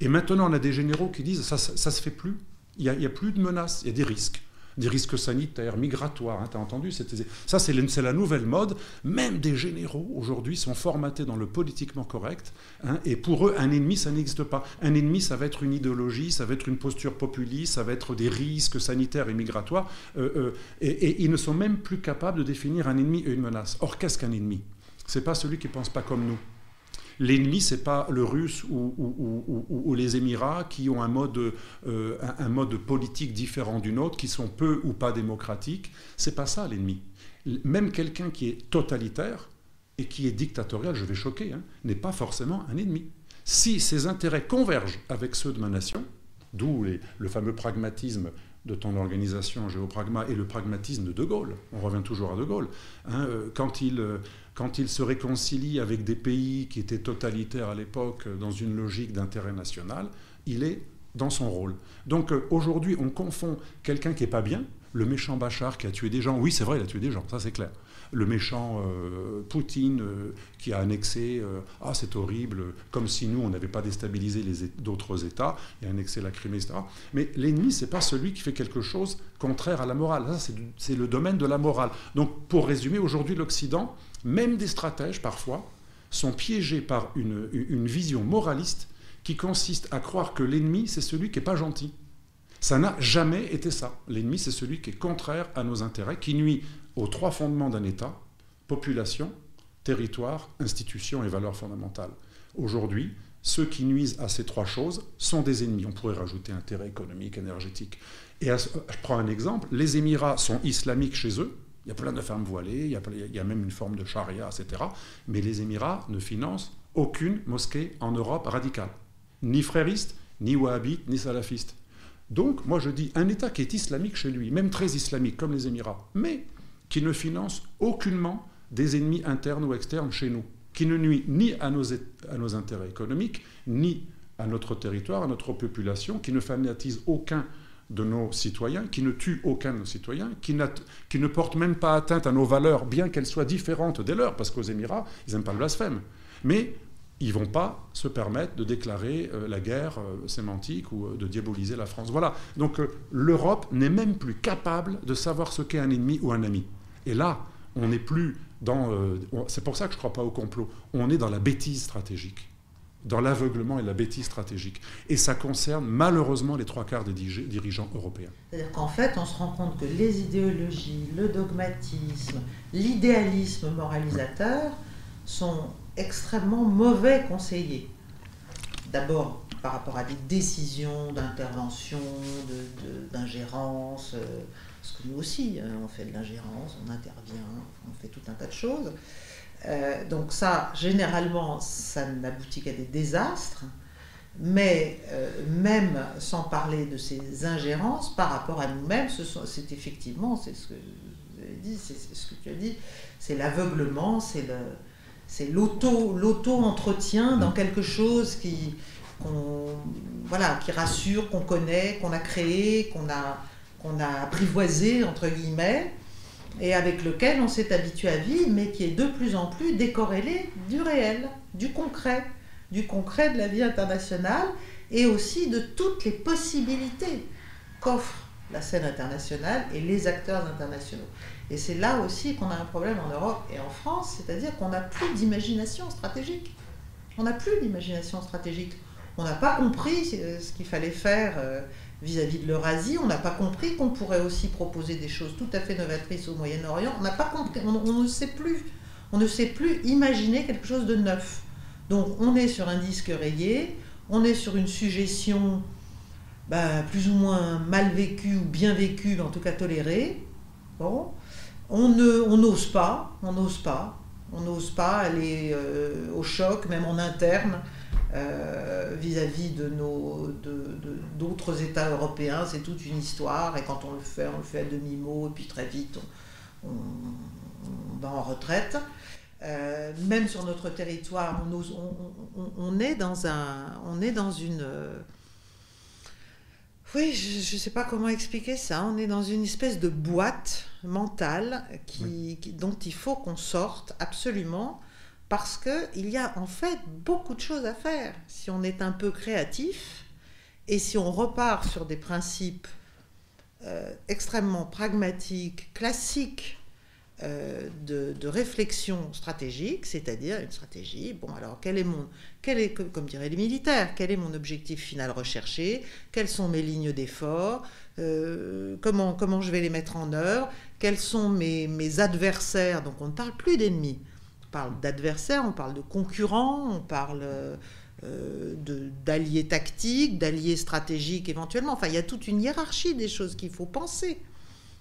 Et maintenant on a des généraux qui disent ça, ça, se fait plus, il n'y a, a, plus de menaces, il y a des risques des risques sanitaires, migratoires. Hein, tu as entendu Ça, c'est la nouvelle mode. Même des généraux, aujourd'hui, sont formatés dans le politiquement correct. Hein, et pour eux, un ennemi, ça n'existe pas. Un ennemi, ça va être une idéologie, ça va être une posture populiste, ça va être des risques sanitaires et migratoires. Euh, euh, et, et, ils ne sont même plus capables de définir un ennemi et une menace. Or, qu'est-ce qu'un ennemi? C'est pas celui qui pense pas comme nous. L'ennemi, c'est pas le Russe ou, les Émirats qui ont un mode, euh, un, mode politique différent du nôtre, qui sont peu ou pas démocratiques. C'est pas ça l'ennemi. Même quelqu'un qui est totalitaire et qui est dictatorial, je vais choquer, hein, n'est pas forcément un ennemi. Si ces intérêts convergent avec ceux de ma nation, d'où le fameux pragmatisme de ton organisation Géopragma et le pragmatisme de De Gaulle. On revient toujours à De Gaulle. Hein, euh, quand, il, euh, quand il se réconcilie avec des pays qui étaient totalitaires à l'époque euh, dans une logique d'intérêt national, il est dans son rôle. Donc aujourd'hui, on confond quelqu'un qui n'est pas bien, le méchant Bachar qui a tué des gens. Oui, c'est vrai, il a tué des gens, ça c'est clair le méchant euh, Poutine euh, qui a annexé, euh, ah c'est horrible, comme si nous on n'avait pas déstabilisé d'autres États, et annexé la Crimée, etc. Mais l'ennemi, c'est pas celui qui fait quelque chose contraire à la morale. C'est le domaine de la morale. Donc, pour résumer, aujourd'hui, l'Occident, même des stratèges parfois, sont piégés par une, une vision moraliste qui consiste à croire que l'ennemi, c'est celui qui n'est pas gentil. Ça n'a jamais été ça. L'ennemi, c'est celui qui est contraire à nos intérêts, qui nuit aux trois fondements d'un État, population, territoire, institution et valeurs fondamentales. Aujourd'hui, ceux qui nuisent à ces trois choses sont des ennemis. On pourrait rajouter intérêt économique, énergétique. Et je prends un exemple, les Émirats sont islamiques chez eux, il y a plein de femmes voilées, il y a, même une forme de charia, etc. Mais les Émirats ne financent aucune mosquée en Europe radicale, ni frériste, ni wahhabite, ni salafiste. Donc, moi je dis, un État qui est islamique chez lui, même très islamique, comme les Émirats, mais qui ne finance aucunement des ennemis internes ou externes chez nous, qui ne nuit ni à nos, intérêts économiques, ni à notre territoire, à notre population, qui ne fanatise aucun de nos citoyens, qui ne tue aucun de nos citoyens, qui, qui ne porte même pas atteinte à nos valeurs, bien qu'elles soient différentes des leurs, parce qu'aux Émirats, ils n'aiment pas le blasphème. Mais ils vont pas se permettre de déclarer euh, la guerre euh, sémantique ou euh, de diaboliser la France. Voilà. Donc l'Europe n'est même plus capable de savoir ce qu'est un ennemi ou un ami. Et là, on n'est plus dans... C'est pour ça que je ne crois pas au complot. On est dans la bêtise stratégique, dans l'aveuglement et la bêtise stratégique. Et ça concerne malheureusement les trois quarts des dirigeants européens. C'est-à-dire qu'en fait, on se rend compte que les idéologies, le dogmatisme, l'idéalisme moralisateur sont extrêmement mauvais conseillers. D'abord par rapport à des décisions d'intervention, d'ingérence. De, parce que nous aussi, hein, on fait de l'ingérence, on intervient, on fait tout un tas de choses. Euh, donc ça, généralement, ça n'aboutit qu'à des désastres. Mais euh, même sans parler de ces ingérences, par rapport à nous-mêmes, c'est effectivement, c'est ce que dit, c'est ce que tu as dit, c'est l'aveuglement, c'est l'auto-entretien dans quelque chose qui, voilà, qui rassure, qu'on connaît, qu'on a créé, qu'on a, qu'on a apprivoisé, entre guillemets, et avec lequel on s'est habitué à vivre, mais qui est de plus en plus décorrélé du réel, du concret, du concret de la vie internationale, et aussi de toutes les possibilités qu'offre la scène internationale et les acteurs internationaux. Et c'est là aussi qu'on a un problème en Europe et en France, c'est-à-dire qu'on n'a plus d'imagination stratégique. On n'a plus d'imagination stratégique. On n'a pas compris ce qu'il fallait faire euh, vis-à-vis de l'Eurasie. On n'a pas compris qu'on pourrait aussi proposer des choses tout à fait novatrices au Moyen-Orient. On n'a pas compris, on, ne sait plus, on ne sait plus imaginer quelque chose de neuf. Donc on est sur un disque rayé, on est sur une suggestion bah, plus ou moins mal vécue ou bien vécue, en tout cas tolérée. Bon. On n'ose pas, on n'ose pas, on n'ose pas aller euh, au choc, même en interne. Euh, vis-à-vis de d'autres États européens. C'est toute une histoire et quand on le fait, on le fait à demi-mot et puis très vite on, va en retraite. Euh, même sur notre territoire, on, est dans un, on est dans une, oui, je ne sais pas comment expliquer ça. On est dans une espèce de boîte mentale qui, dont il faut qu'on sorte absolument parce qu'il y a en fait beaucoup de choses à faire si on est un peu créatif et si on repart sur des principes euh, extrêmement pragmatiques, classiques euh, de, réflexion stratégique, c'est-à-dire une stratégie, bon alors quel est mon, quel est, comme diraient les militaires, quel est mon objectif final recherché, quelles sont mes lignes d'effort, euh, comment, comment je vais les mettre en œuvre, quels sont mes, mes adversaires, donc on ne parle plus d'ennemis, on parle d'adversaires, on parle de concurrents, on parle euh, d'alliés tactiques, d'alliés stratégiques éventuellement. Enfin, il y a toute une hiérarchie des choses qu'il faut penser.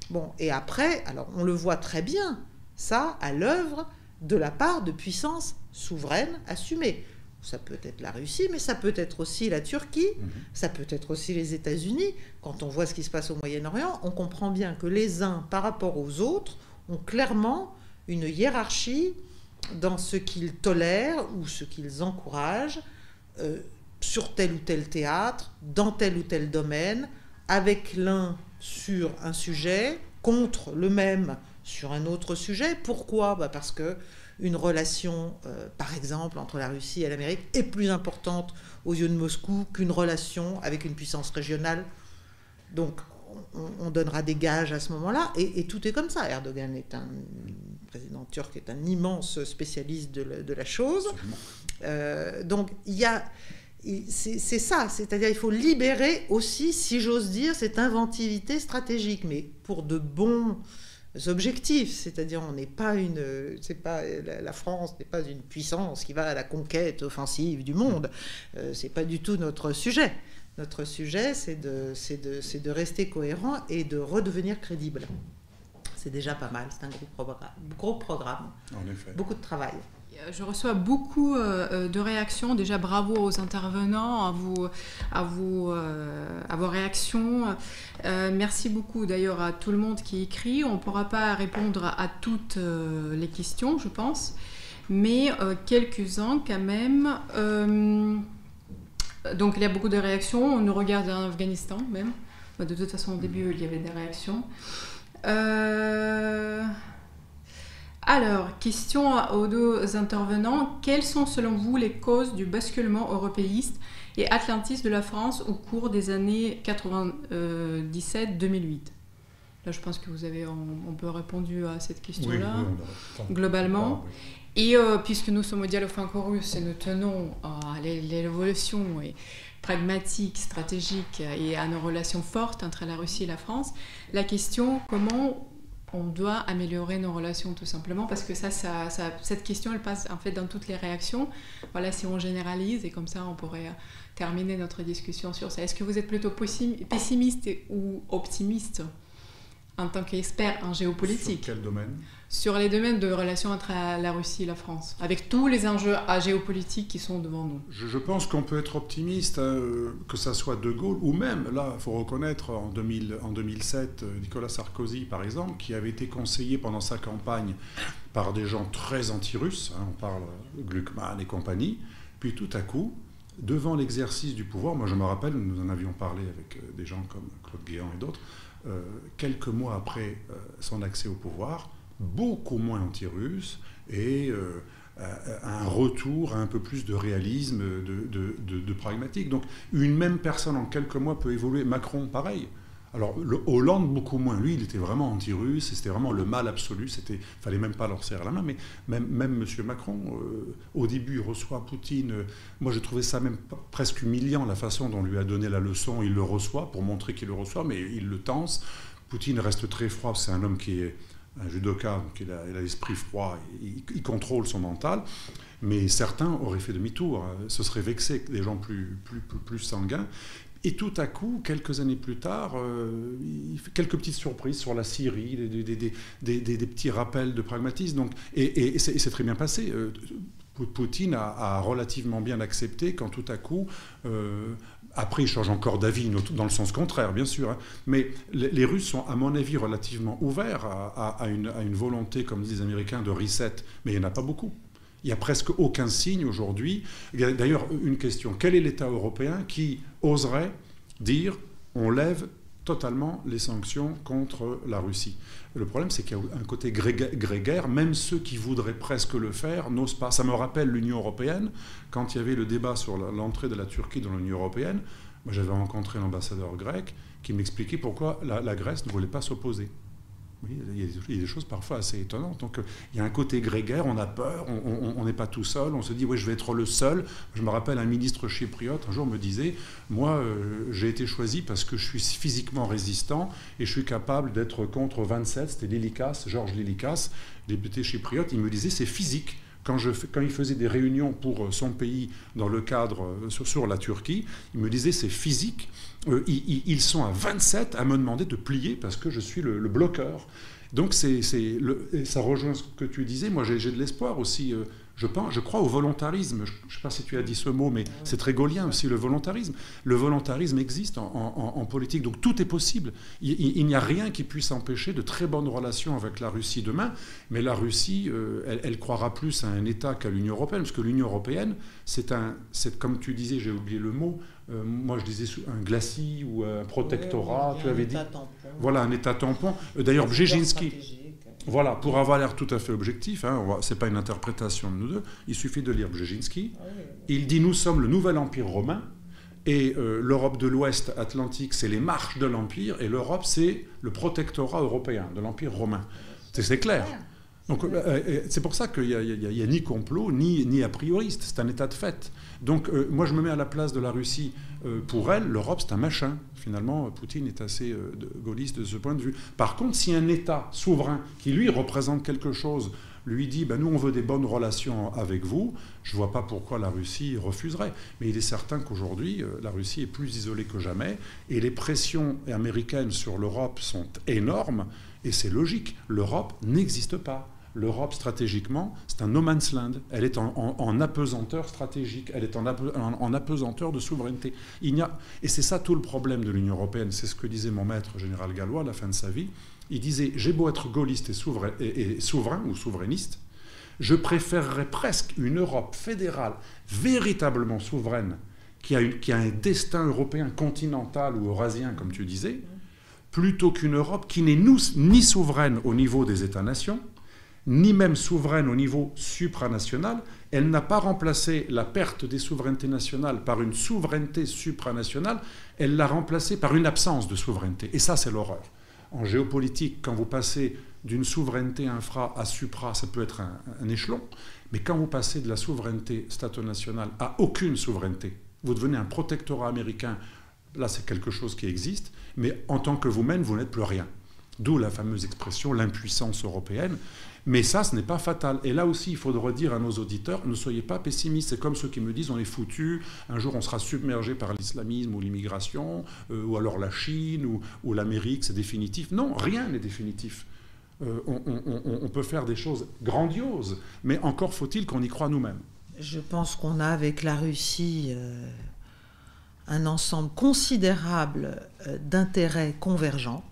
Bon, et après, alors on le voit très bien, ça à l'œuvre de la part de puissances souveraines assumées. ça peut être la Russie, mais ça peut être aussi la Turquie, mhm. ça peut être aussi les États-Unis. Quand on voit ce qui se passe au Moyen-Orient, on comprend bien que les uns, par rapport aux autres, ont clairement une hiérarchie dans ce qu'ils tolèrent ou ce qu'ils encouragent euh, sur tel ou tel théâtre, dans tel ou tel domaine, avec l'un sur un sujet, contre le même sur un autre sujet. Pourquoi? Bah Parce que une relation, euh, par exemple, entre la Russie et l'Amérique est plus importante aux yeux de Moscou qu'une relation avec une puissance régionale. Donc, on, donnera des gages à ce moment-là, et, tout est comme ça. Erdogan est un président turc, est un immense spécialiste de, la chose. Euh, donc, il y a, c'est ça, c'est-à-dire il faut libérer aussi, si j'ose dire, cette inventivité stratégique, mais pour de bons objectifs, c'est-à-dire on n'est pas une, c'est pas la France n'est pas une puissance qui va à la conquête offensive du monde, euh, c'est pas du tout notre sujet. Notre sujet, c'est de, de, de rester cohérent et de redevenir crédible. C'est déjà pas mal, c'est un gros programme, gros programme, en effet. beaucoup de travail. Je reçois beaucoup euh, euh, de réactions. Déjà, bravo aux intervenants, à, vous, à, euh, vos réactions. merci beaucoup d'ailleurs à tout le monde qui écrit. On ne pourra pas répondre à toutes les questions, je pense, mais quelques-uns quand même. donc, il y a beaucoup de réactions. On nous regarde en Afghanistan même. De toute façon, au début, il y avait des réactions. Euh. Alors, question aux deux intervenants. Quelles sont selon vous les causes du basculement européiste et atlantiste de la France au cours des années 97-2008 Là, je pense que vous avez un, peu répondu à cette question-là, globalement. Et euh, puisque nous sommes au dialogue franco-russe et nous tenons à l'évolution pragmatique, stratégique et à nos relations fortes entre la Russie et la France, la question comment on doit améliorer nos relations tout simplement parce que ça, ça, cette question elle passe en fait dans toutes les réactions. Voilà, si on généralise et comme ça on pourrait terminer notre discussion sur ça. Est-ce que vous êtes plutôt pessimiste ou optimiste en tant qu'expert en géopolitique? Sur quel domaine? Sur les domaines de relations entre la Russie et la France, avec tous les enjeux géopolitiques qui sont devant nous. Je, pense qu'on peut être optimiste, hein, que ça soit De Gaulle, ou même, là, il faut reconnaître, en, 2000, en 2007, euh, Nicolas Sarkozy, par exemple, qui avait été conseillé pendant sa campagne par des gens très anti-russes, hein, on parle Gluckman et compagnie, puis tout à coup, devant l'exercice du pouvoir, moi je me rappelle, nous en avions parlé avec euh, des gens comme Claude Guéant et d'autres, euh, quelques mois après euh, son accès au pouvoir, beaucoup moins anti-russe et euh, un retour à un peu plus de réalisme, de, de, pragmatique. Donc une même personne en quelques mois peut évoluer. Macron, pareil. Alors, Hollande, beaucoup moins. Lui, il était vraiment anti-russe, c'était vraiment le mal absolu. Il fallait même pas leur serrer la main. Mais même, même M. Macron, euh, au début, reçoit Poutine. Moi, j'ai trouvé ça même presque humiliant, la façon dont on lui a donné la leçon. Il le reçoit pour montrer qu'il le reçoit, mais il le tense. Poutine reste très froid. C'est un homme qui est un judoka, donc il a l'esprit froid, il, contrôle son mental. Mais certains auraient fait demi-tour, hein. se seraient vexés, des gens plus, sanguins. Et tout à coup, quelques années plus tard, euh, quelques petites surprises sur la Syrie, des, petits rappels de pragmatisme. Donc, et, c'est très bien passé. Euh, Poutine a, relativement bien accepté quand tout à coup, euh, après il change encore d'avis dans le sens contraire, bien sûr, hein, mais les, Russes sont, à mon avis, relativement ouverts à, une, à, une, volonté, comme disent les Américains, de reset, mais il n'y en a pas beaucoup. Il n'y a presque aucun signe aujourd'hui. D'ailleurs, une question. Quel est l'État européen qui oserait dire on lève totalement les sanctions contre la Russie. Le problème, c'est qu'il y a un côté grégaire, même ceux qui voudraient presque le faire n'osent pas. Ça me rappelle l'Union européenne, quand il y avait le débat sur l'entrée de la Turquie dans l'Union européenne, moi j'avais rencontré l'ambassadeur grec qui m'expliquait pourquoi la Grèce ne voulait pas s'opposer il y, a des, choses parfois assez étonnantes. Donc, euh, il y a un côté grégaire, on a peur, on n'est pas tout seul, on se dit, oui, je vais être le seul. Je me rappelle un ministre chypriote, un jour me disait, moi, euh, j'ai été choisi parce que je suis physiquement résistant et je suis capable d'être contre 27, c'était Lilikas, Georges Lilikas, député chypriote, il me disait, c'est physique. Quand, il faisait des réunions pour son pays dans le cadre sur, sur la Turquie, il me disait c'est physique. Euh, ils, sont à 27 à me demander de plier parce que je suis le, bloqueur. Donc ça rejoint ce que tu disais. Moi, j'ai, de l'espoir aussi. Je, pense, je crois au volontarisme. Je ne sais pas si tu as dit ce mot, mais c'est très gaulien aussi, le volontarisme. Le volontarisme existe en, politique, donc tout est possible. Il, n'y a rien qui puisse empêcher de très bonnes relations avec la Russie demain, mais la Russie, euh, elle, croira plus à un État qu'à l'Union européenne, parce que l'Union européenne, c'est un, c'est comme tu disais, j'ai oublié le mot, euh, moi je disais un glacis ou un protectorat, tu avais dit. Voilà, un État tampon. Euh, d'ailleurs, Brzezinski. Voilà, pour avoir l'air tout à fait objectif, hein, ce n'est pas une interprétation de nous deux, il suffit de lire Brzezinski. Ah il dit Nous sommes le nouvel empire romain, et euh, l'Europe de l'Ouest Atlantique, c'est les marches de l'empire, et l'Europe, c'est le protectorat européen de l'empire romain. C'est clair. Donc euh, euh, c'est pour ça qu'il n'y a, ni complot, ni, ni a prioriste, c'est un état de fait. Donc moi je me mets à la place de la Russie. pour elle, l'Europe c'est un machin. Finalement, Poutine est assez gaulliste de ce point de vue. Par contre, si un État souverain qui lui représente quelque chose lui dit ben, Nous, on veut des bonnes relations avec vous, je ne vois pas pourquoi la Russie refuserait. Mais il est certain qu'aujourd'hui, la Russie est plus isolée que jamais et les pressions américaines sur l'Europe sont énormes et c'est logique. L'Europe n'existe pas l'Europe stratégiquement, c'est un no man's land. Elle est en, apesanteur stratégique, elle est en, apesanteur de souveraineté. Il a, et c'est ça tout le problème de l'Union européenne. C'est ce que disait mon maître général Gallois à la fin de sa vie. Il disait J'ai beau être gaulliste et souverain, et, souverain ou souverainiste, je préférerais presque une Europe fédérale véritablement souveraine, qui a, qui a un destin européen continental ou eurasien, comme tu disais, plutôt qu'une Europe qui n'est ni souveraine au niveau des États-nations, ni même souveraine au niveau supranational. Elle n'a pas remplacé la perte des souverainetés nationales par une souveraineté supranationale, elle l'a remplacée par une absence de souveraineté. Et ça, c'est l'horreur. En géopolitique, quand vous passez d'une souveraineté infra à supra, ça peut être un, échelon, mais quand vous passez de la souveraineté stato-nationale à aucune souveraineté, vous devenez un protectorat américain, là c'est quelque chose qui existe, mais en tant que vous-même, vous n'êtes plus rien. D'où la fameuse expression l'impuissance européenne. Mais ça, ce n'est pas fatal. Et là aussi, il faudrait dire à nos auditeurs, ne soyez pas pessimistes. C'est comme ceux qui me disent, on est foutu, un jour on sera submergé par l'islamisme ou l'immigration, euh, ou alors la Chine ou, l'Amérique, c'est définitif. Non, rien n'est définitif. Euh, on, peut faire des choses grandioses, mais encore faut-il qu'on y croit nous-mêmes. Je pense qu'on a avec la Russie euh, un ensemble considérable d'intérêts convergents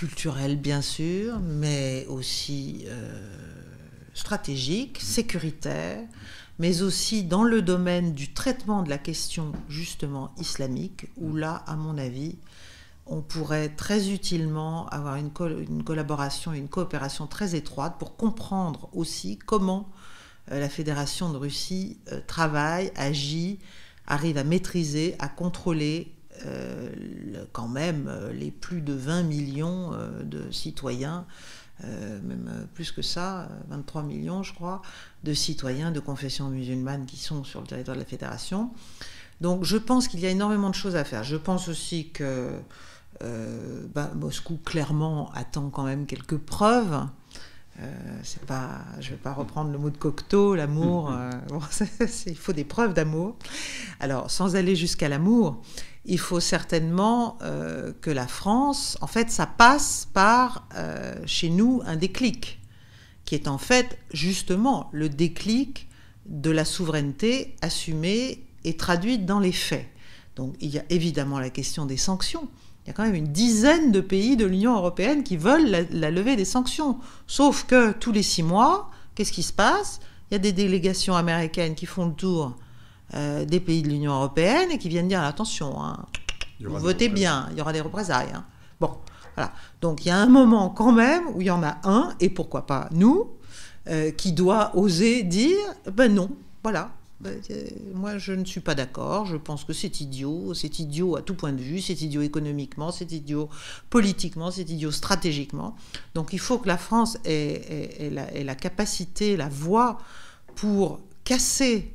culturel bien sûr, mais aussi euh, stratégique, sécuritaire, mais aussi dans le domaine du traitement de la question justement islamique, où là, à mon avis, on pourrait très utilement avoir une, une collaboration, une coopération très étroite pour comprendre aussi comment euh, la Fédération de Russie euh, travaille, agit, arrive à maîtriser, à contrôler quand même euh, les plus de 20 millions euh, de citoyens, même plus que ça, 23 millions je crois, de citoyens de confession musulmane qui sont sur le territoire de la fédération. Donc je pense qu'il y a énormément de choses à faire. Je pense aussi que bah, Moscou clairement attend quand même quelques preuves. pas, je vais pas reprendre le mot de Cocteau, l'amour. il faut des preuves d'amour. Alors, sans aller jusqu'à l'amour, il faut certainement euh, que la France, en fait, ça passe par, euh, chez nous, un déclic, qui est en fait justement le déclic de la souveraineté assumée et traduite dans les faits. Donc il y a évidemment la question des sanctions. Il y a quand même une dizaine de pays de l'Union européenne qui veulent la, la, levée des sanctions. Sauf que tous les six mois, qu'est-ce qui se passe? Il y a des délégations américaines qui font le tour euh, des pays de l'Union européenne et qui viennent dire attention, hein, votez bien, il y aura des représailles. Hein. Bon, voilà. Donc il y a un moment quand même où il y en a un, et pourquoi pas nous, euh, qui doit oser dire ben non, voilà. Ben, euh, moi, je ne suis pas d'accord. Je pense que c'est idiot. C'est idiot à tout point de vue. C'est idiot économiquement. C'est idiot politiquement. C'est idiot stratégiquement. Donc, il faut que la France ait, la, ait la capacité, la voix pour casser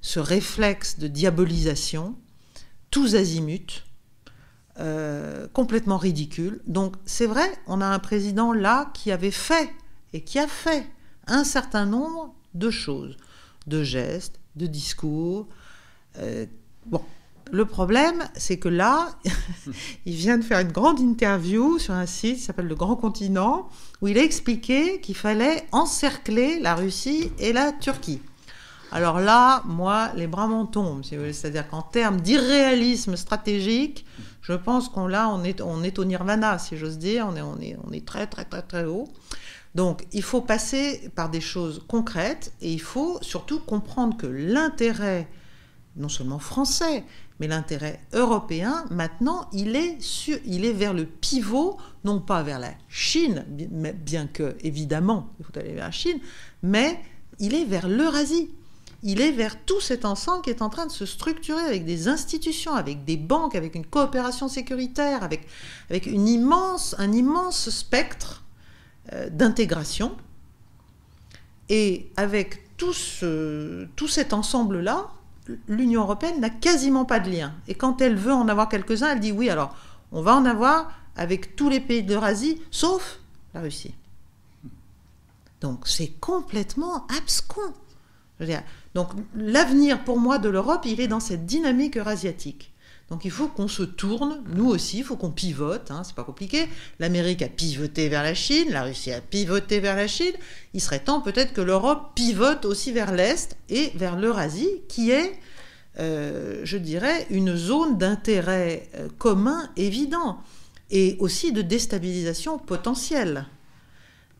ce réflexe de diabolisation, tous azimuts, euh, complètement ridicule. Donc c'est vrai, on a un président là qui avait fait et qui a fait un certain nombre de choses, de gestes, de discours. Euh, bon, le problème, c'est que là, il vient de faire une grande interview sur un site qui s'appelle Le Grand Continent, où il a expliqué qu'il fallait encercler la Russie et la Turquie. Alors là, moi, les bras m'en tombent, c'est-à-dire qu'en termes d'irréalisme stratégique, je pense qu'on là, on est, on est au nirvana, si j'ose dire, on est, on, est, on est très, très, très, très haut. Donc, il faut passer par des choses concrètes et il faut surtout comprendre que l'intérêt, non seulement français, mais l'intérêt européen, maintenant, il est, sur, il est vers le pivot, non pas vers la Chine, bien que, évidemment, il faut aller vers la Chine, mais il est vers l'Eurasie. Il est vers tout cet ensemble qui est en train de se structurer avec des institutions, avec des banques, avec une coopération sécuritaire, avec, avec immense, un immense spectre euh, d'intégration. Et avec tout, tout cet ensemble-là, l'Union européenne n'a quasiment pas de lien. Et quand elle veut en avoir quelques-uns, elle dit oui, alors on va en avoir avec tous les pays d'Eurasie, sauf la Russie. Donc c'est complètement abscon. Donc l'avenir pour moi de l'Europe, il est dans cette dynamique eurasiatique. Donc il faut qu'on se tourne, nous aussi, il faut qu'on pivote, hein, c'est pas compliqué. L'Amérique a pivoté vers la Chine, la Russie a pivoté vers la Chine. Il serait temps peut-être que l'Europe pivote aussi vers l'Est et vers l'Eurasie, qui est, euh, je dirais, une zone d'intérêt euh, commun évident et aussi de déstabilisation potentielle.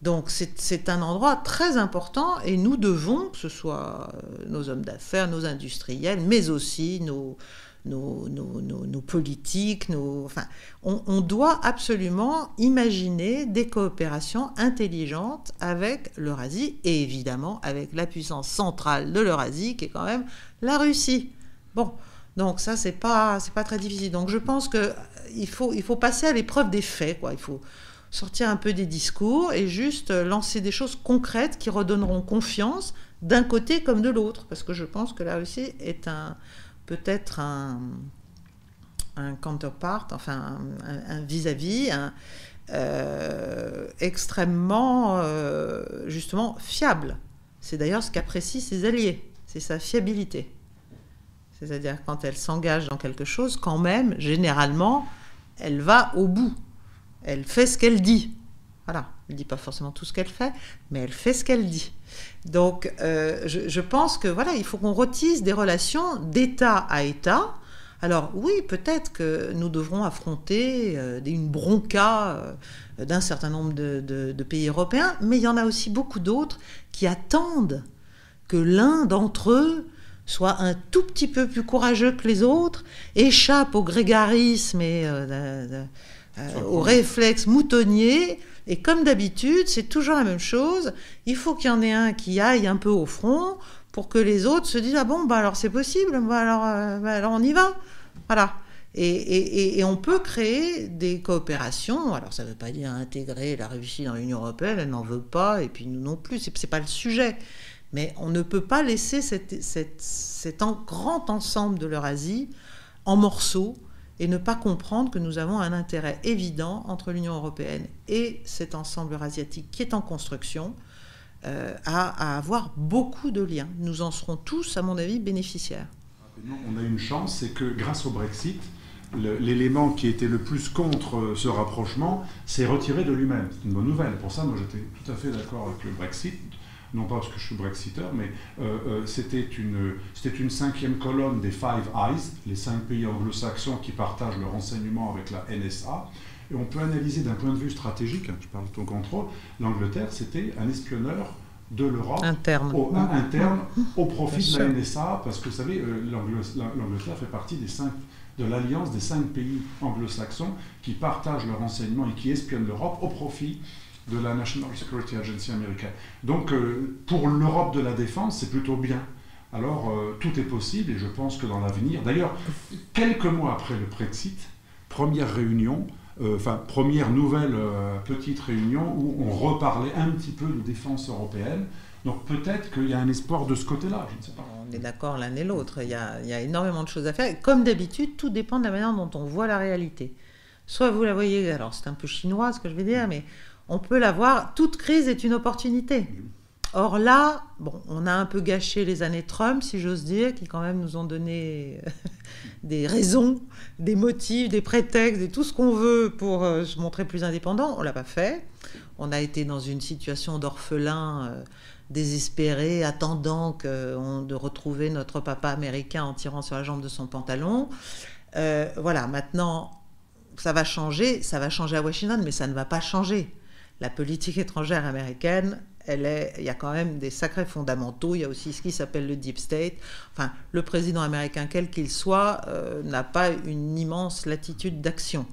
Donc c'est un endroit très important et nous devons, que ce soit euh, nos hommes d'affaires, nos industriels, mais aussi nos, politiques, enfin, on, doit absolument imaginer des coopérations intelligentes avec l'Eurasie et évidemment avec la puissance centrale de l'Eurasie qui est quand même la Russie. Bon, donc ça c'est pas pas très difficile. Donc je pense que il faut il faut passer à l'épreuve des faits quoi. Il faut sortir un peu des discours et juste lancer des choses concrètes qui redonneront confiance d'un côté comme de l'autre parce que je pense que la Russie est un peut-être un, un counterpart, enfin un vis-à-vis, euh, extrêmement euh, justement fiable. C'est d'ailleurs ce qu'apprécient ses alliés, c'est sa fiabilité. C'est-à-dire quand elle s'engage dans quelque chose, quand même, généralement, elle va au bout. Elle fait ce qu'elle dit. Voilà. Elle ne dit pas forcément tout ce qu'elle fait, mais elle fait ce qu'elle dit. Donc, euh, je, pense que voilà, il faut qu'on retisse des relations d'État à État. Alors oui, peut-être que nous devrons affronter euh, une bronca euh, d'un certain nombre de, pays européens, mais il y en a aussi beaucoup d'autres qui attendent que l'un d'entre eux soit un tout petit peu plus courageux que les autres, échappe au grégarisme et au réflexe moutonnier et comme d'habitude, c'est toujours la même chose. Il faut qu'il y en ait un qui aille un peu au front pour que les autres se disent ah bon bah alors c'est possible, bah alors, euh, bah alors on y va, voilà. Et, on peut créer des coopérations. Alors ça ne veut pas dire intégrer la Russie dans l'Union européenne, elle n'en veut pas, et puis nous non plus, c'est pas le sujet. Mais on ne peut pas laisser cet grand ensemble de l'Eurasie en morceaux et ne pas comprendre que nous avons un intérêt évident entre l'Union européenne et cet ensemble eurasiatique qui est en construction euh, à, avoir beaucoup de liens. Nous en serons tous, à mon avis, bénéficiaires. On a une chance, c'est que grâce au Brexit, l'élément qui était le plus contre ce rapprochement s'est retiré de lui-même. C'est une bonne nouvelle. Pour ça, moi, j'étais tout à fait d'accord avec le Brexit non pas parce que je suis brexiteur, mais euh, euh, c'était une, une cinquième colonne des Five Eyes, les cinq pays anglo-saxons qui partagent le renseignement avec la NSA. Et on peut analyser d'un point de vue stratégique, hein, je parle de ton contrôle, l'Angleterre, c'était un espionneur de l'Europe interne. Au, interne au profit de la NSA, parce que vous savez, euh, l'Angleterre fait partie des cinq, de l'alliance des cinq pays anglo-saxons qui partagent le renseignement et qui espionnent l'Europe au profit de la National Security Agency américaine. Donc euh, pour l'Europe de la défense, c'est plutôt bien. Alors euh, tout est possible et je pense que dans l'avenir, d'ailleurs, quelques mois après le Brexit, première réunion, euh, enfin première nouvelle petite réunion où on reparlait un petit peu de défense européenne. Donc peut-être qu'il y a un espoir de ce côté-là, je ne sais pas. On est d'accord l'un et l'autre, il, il, y a énormément de choses à faire. comme d'habitude, tout dépend de la manière dont on voit la réalité. Soit vous la voyez, alors c'est un peu chinois ce que je vais dire, mais on peut l'avoir. Toute crise est une opportunité. Or là, bon, on a un peu gâché les années Trump, si j'ose dire, qui quand même nous ont donné des raisons, des motifs, des prétextes, et tout ce qu'on veut pour euh, se montrer plus indépendant. On l'a pas fait. On a été dans une situation d'orphelin euh, désespéré, attendant que, de retrouver notre papa américain en tirant sur la jambe de son pantalon. Euh, voilà, maintenant, ça va changer, ça va changer à Washington, mais ça ne va pas changer. La politique étrangère américaine, elle est, il y a quand même des sacrés fondamentaux. Il y a aussi ce qui s'appelle le deep state. Enfin, le président américain, quel qu'il soit, euh, n'a pas une immense latitude d'action.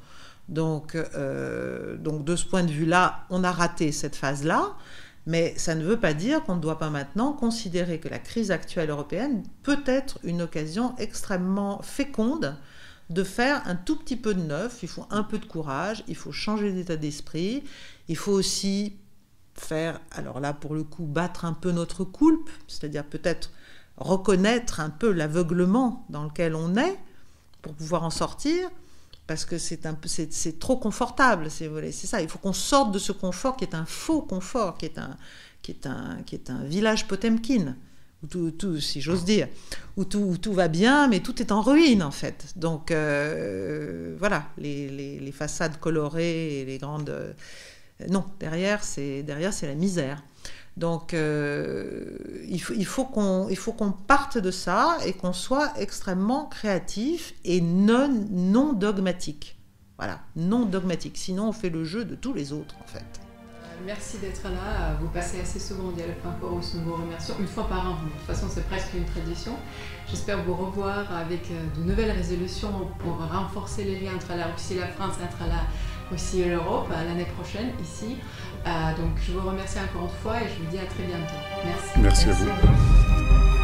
Donc, euh, donc, de ce point de vue-là, on a raté cette phase-là. Mais ça ne veut pas dire qu'on ne doit pas maintenant considérer que la crise actuelle européenne peut être une occasion extrêmement féconde de faire un tout petit peu de neuf. Il faut un peu de courage, il faut changer d'état d'esprit, il faut aussi faire, alors là pour le coup, battre un peu notre coulpe, c'est-à-dire peut-être reconnaître un peu l'aveuglement dans lequel on est pour pouvoir en sortir parce que c'est un peu c'est trop confortable c'est c'est ça il faut qu'on sorte de ce confort qui est un faux confort qui est un qui est un qui est un village Potemkin où tout, si j'ose dire où tout, va bien mais tout est en ruine en fait donc euh, voilà les, façades colorées et les grandes euh, non derrière c'est derrière c'est la misère donc euh, il faut, il faut qu'on parte de ça et qu'on soit extrêmement créatif et non, non dogmatique. Voilà, non dogmatique. Sinon on fait le jeu de tous les autres en fait. Merci d'être là. Vous passez assez souvent au Dialogue Fincoros. Nous vous remercions une fois par an. De toute façon, c'est presque une tradition. J'espère vous revoir avec euh, de nouvelles résolutions pour renforcer les liens entre la Russie et la France, entre la aussi l'Europe l'année prochaine ici. Euh, donc je vous remercie encore une fois et je vous dis à très bientôt. Merci. Merci, à vous.